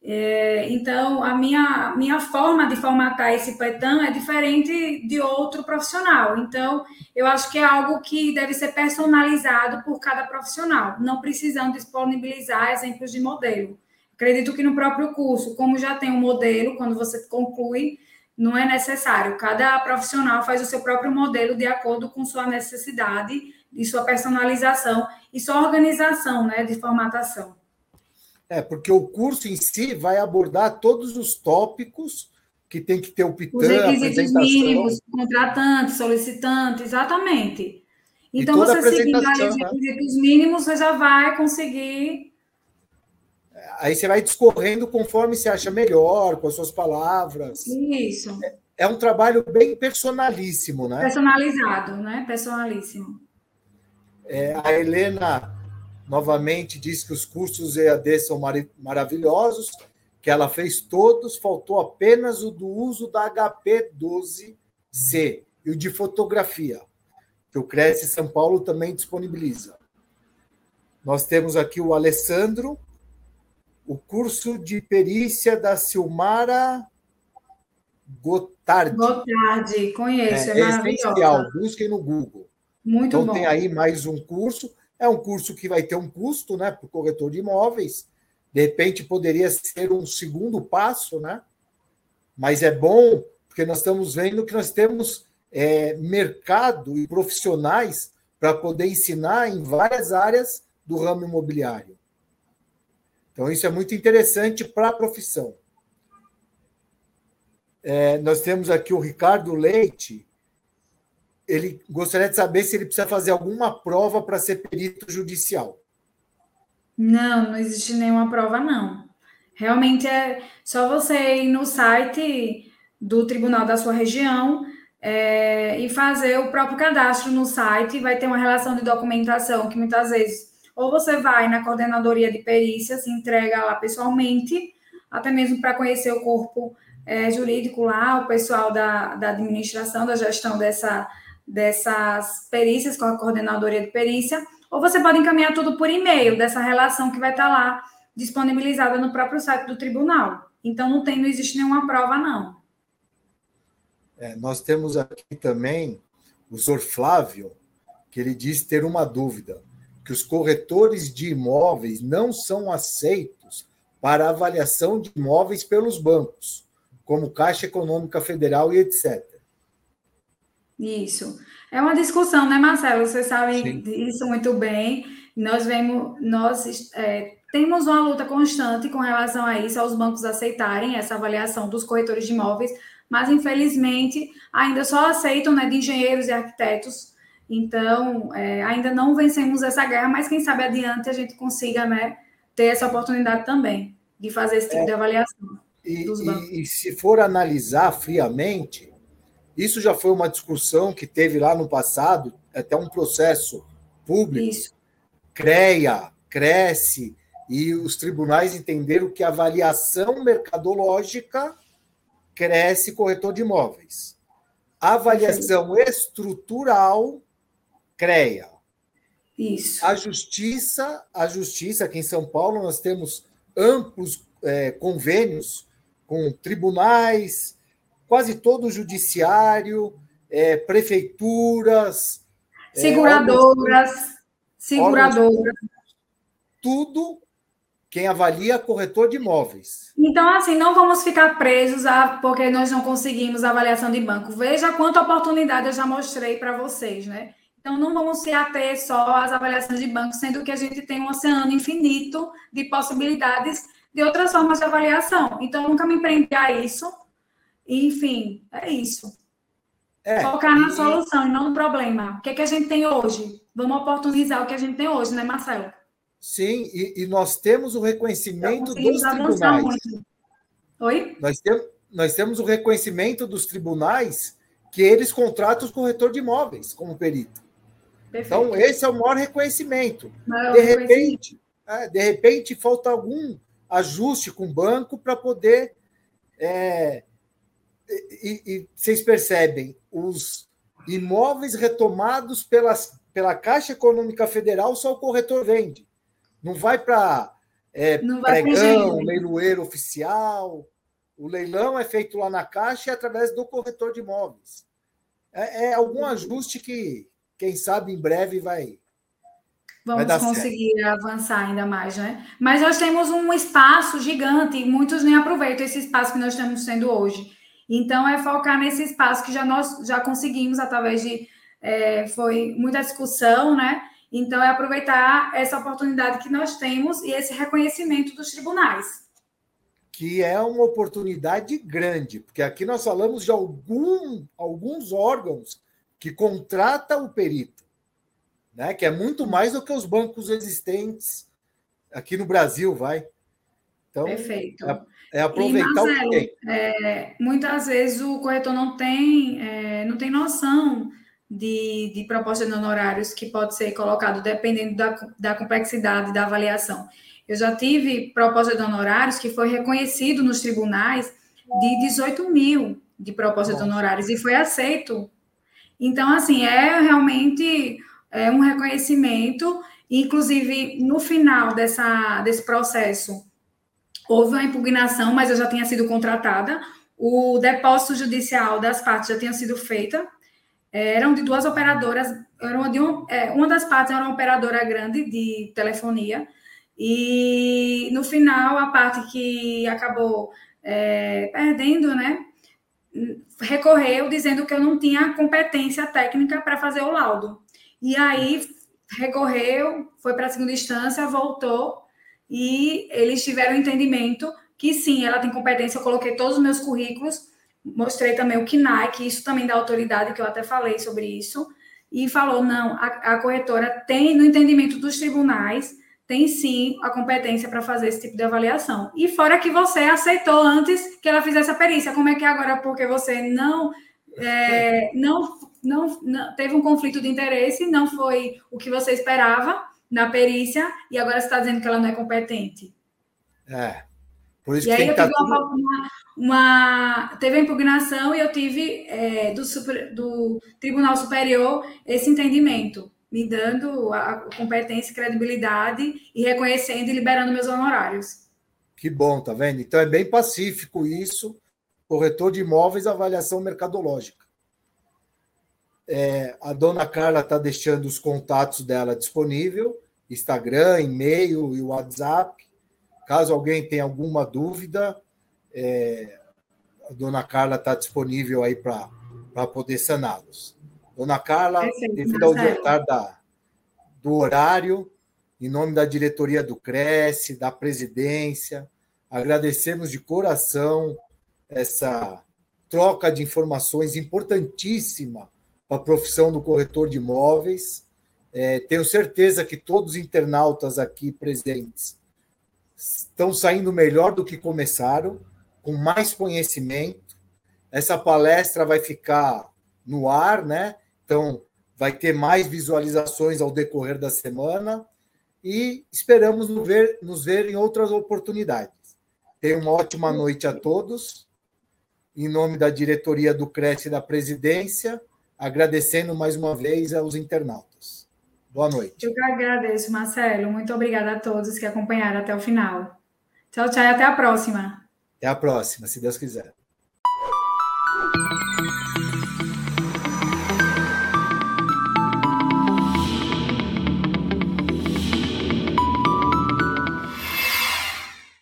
É, então, a minha, minha forma de formatar esse Python é diferente de outro profissional. Então, eu acho que é algo que deve ser personalizado por cada profissional, não precisando disponibilizar exemplos de modelo. Acredito que no próprio curso, como já tem um modelo, quando você conclui, não é necessário. Cada profissional faz o seu próprio modelo de acordo com sua necessidade e sua personalização e sua organização, né, de formatação. É, porque o curso em si vai abordar todos os tópicos que tem que ter o PITAN, Os requisitos mínimos, contratante, solicitante, exatamente. Então, você seguindo lista de né? requisitos mínimos, você já vai conseguir Aí você vai discorrendo conforme você acha melhor, com as suas palavras. Isso. É, é um trabalho bem personalíssimo, né? Personalizado, né? Personalíssimo. É, a Helena novamente diz que os cursos EAD são mar maravilhosos, que ela fez todos, faltou apenas o do uso da HP 12C e o de fotografia, que o Cresce São Paulo também disponibiliza. Nós temos aqui o Alessandro, o curso de perícia da Silmara Gotardi. Gotardi, conheço, é, é essencial, busquem no Google. Muito então, bom. tem aí mais um curso. É um curso que vai ter um custo né, para o corretor de imóveis. De repente, poderia ser um segundo passo, né? Mas é bom, porque nós estamos vendo que nós temos é, mercado e profissionais para poder ensinar em várias áreas do ramo imobiliário. Então, isso é muito interessante para a profissão. É, nós temos aqui o Ricardo Leite. Ele gostaria de saber se ele precisa fazer alguma prova para ser perito judicial. Não, não existe nenhuma prova, não. Realmente é só você ir no site do tribunal da sua região é, e fazer o próprio cadastro no site. Vai ter uma relação de documentação que muitas vezes ou você vai na coordenadoria de perícia, se entrega lá pessoalmente, até mesmo para conhecer o corpo é, jurídico lá, o pessoal da, da administração, da gestão dessa, dessas perícias com a coordenadoria de perícia, ou você pode encaminhar tudo por e-mail, dessa relação que vai estar lá disponibilizada no próprio site do tribunal. Então, não, tem, não existe nenhuma prova, não. É, nós temos aqui também o senhor Flávio, que ele diz ter uma dúvida, que os corretores de imóveis não são aceitos para avaliação de imóveis pelos bancos, como Caixa Econômica Federal e etc. Isso. É uma discussão, né, Marcelo? Você sabe Sim. disso muito bem. Nós vemos, nós é, temos uma luta constante com relação a isso, aos bancos aceitarem essa avaliação dos corretores de imóveis, mas infelizmente ainda só aceitam né, de engenheiros e arquitetos. Então, é, ainda não vencemos essa guerra, mas quem sabe adiante a gente consiga né, ter essa oportunidade também de fazer esse tipo é, de avaliação. E, e, e se for analisar friamente, isso já foi uma discussão que teve lá no passado, até um processo público. Isso. CREA, cresce, e os tribunais entenderam que a avaliação mercadológica cresce corretor de imóveis. A avaliação estrutural, CREA. Isso. A justiça, a justiça, aqui em São Paulo, nós temos amplos é, convênios com tribunais, quase todo o judiciário, é, prefeituras, seguradoras, é, seguradoras, tudo quem avalia é corretor de imóveis. Então, assim, não vamos ficar presos a porque nós não conseguimos avaliação de banco. Veja quanta oportunidade eu já mostrei para vocês, né? Então, não vamos se ater só às avaliações de banco, sendo que a gente tem um oceano infinito de possibilidades de outras formas de avaliação. Então, nunca me prendi a isso. Enfim, é isso. É, Focar na e... solução e não no problema. O que, é que a gente tem hoje? Vamos oportunizar o que a gente tem hoje, né, Marcelo? Sim, e, e nós temos o reconhecimento dos tribunais. Oi? Nós, nós temos o reconhecimento dos tribunais que eles contratam o corretor de imóveis como perito. Perfeito. Então, esse é o maior reconhecimento. Maior de repente, é, de repente, falta algum ajuste com o banco para poder. É, e, e, vocês percebem, os imóveis retomados pelas, pela Caixa Econômica Federal, só o corretor vende. Não vai para é, pregão, leiloeiro oficial. O leilão é feito lá na Caixa e através do corretor de imóveis. É, é algum ajuste que, quem sabe, em breve vai. Vamos vai conseguir certo. avançar ainda mais, né? Mas nós temos um espaço gigante e muitos nem aproveitam esse espaço que nós estamos tendo hoje. Então, é focar nesse espaço que já nós já conseguimos através de. É, foi muita discussão, né? Então, é aproveitar essa oportunidade que nós temos e esse reconhecimento dos tribunais. Que é uma oportunidade grande, porque aqui nós falamos de algum, alguns órgãos que contratam o perito, né? que é muito mais do que os bancos existentes aqui no Brasil, vai. Então, Perfeito. É, é aproveitar e, Marcelo, o que tem. É, muitas vezes o corretor não tem, é, não tem noção de, de proposta de honorários que pode ser colocado dependendo da, da complexidade da avaliação. Eu já tive proposta de honorários que foi reconhecido nos tribunais de 18 mil de proposta de honorários e foi aceito. Então, assim, é realmente é um reconhecimento. Inclusive, no final dessa, desse processo, houve uma impugnação, mas eu já tinha sido contratada. O depósito judicial das partes já tinha sido feita eram de duas operadoras, eram de um, é, uma das partes era uma operadora grande de telefonia, e no final, a parte que acabou é, perdendo, né, recorreu dizendo que eu não tinha competência técnica para fazer o laudo. E aí recorreu, foi para a segunda instância, voltou, e eles tiveram entendimento que sim, ela tem competência, eu coloquei todos os meus currículos, mostrei também o KNAI, que isso também dá autoridade, que eu até falei sobre isso, e falou, não, a, a corretora tem, no entendimento dos tribunais, tem sim a competência para fazer esse tipo de avaliação. E fora que você aceitou antes que ela fizesse a perícia, como é que agora, porque você não, é, não, não, não, teve um conflito de interesse, não foi o que você esperava na perícia, e agora você está dizendo que ela não é competente? É, Por isso e aí eu tive tudo... uma, uma, teve a impugnação e eu tive é, do, super, do Tribunal Superior esse entendimento, me dando a competência, credibilidade e reconhecendo e liberando meus honorários. Que bom, tá vendo? Então é bem pacífico isso. Corretor de imóveis, avaliação mercadológica. É, a dona Carla está deixando os contatos dela disponível: Instagram, e-mail e WhatsApp. Caso alguém tenha alguma dúvida, é, a dona Carla está disponível aí para poder saná-los. Dona Carla, devido ao adiantar da, do horário, em nome da diretoria do Cresce, da presidência, agradecemos de coração essa troca de informações importantíssima para a profissão do corretor de imóveis. É, tenho certeza que todos os internautas aqui presentes estão saindo melhor do que começaram, com mais conhecimento. Essa palestra vai ficar no ar, né? Então, vai ter mais visualizações ao decorrer da semana e esperamos nos ver, nos ver em outras oportunidades. Tenha uma ótima noite a todos. Em nome da diretoria do Cresce e da presidência, agradecendo mais uma vez aos internautas. Boa noite. Eu que agradeço, Marcelo. Muito obrigada a todos que acompanharam até o final. Tchau, tchau e até a próxima. Até a próxima, se Deus quiser.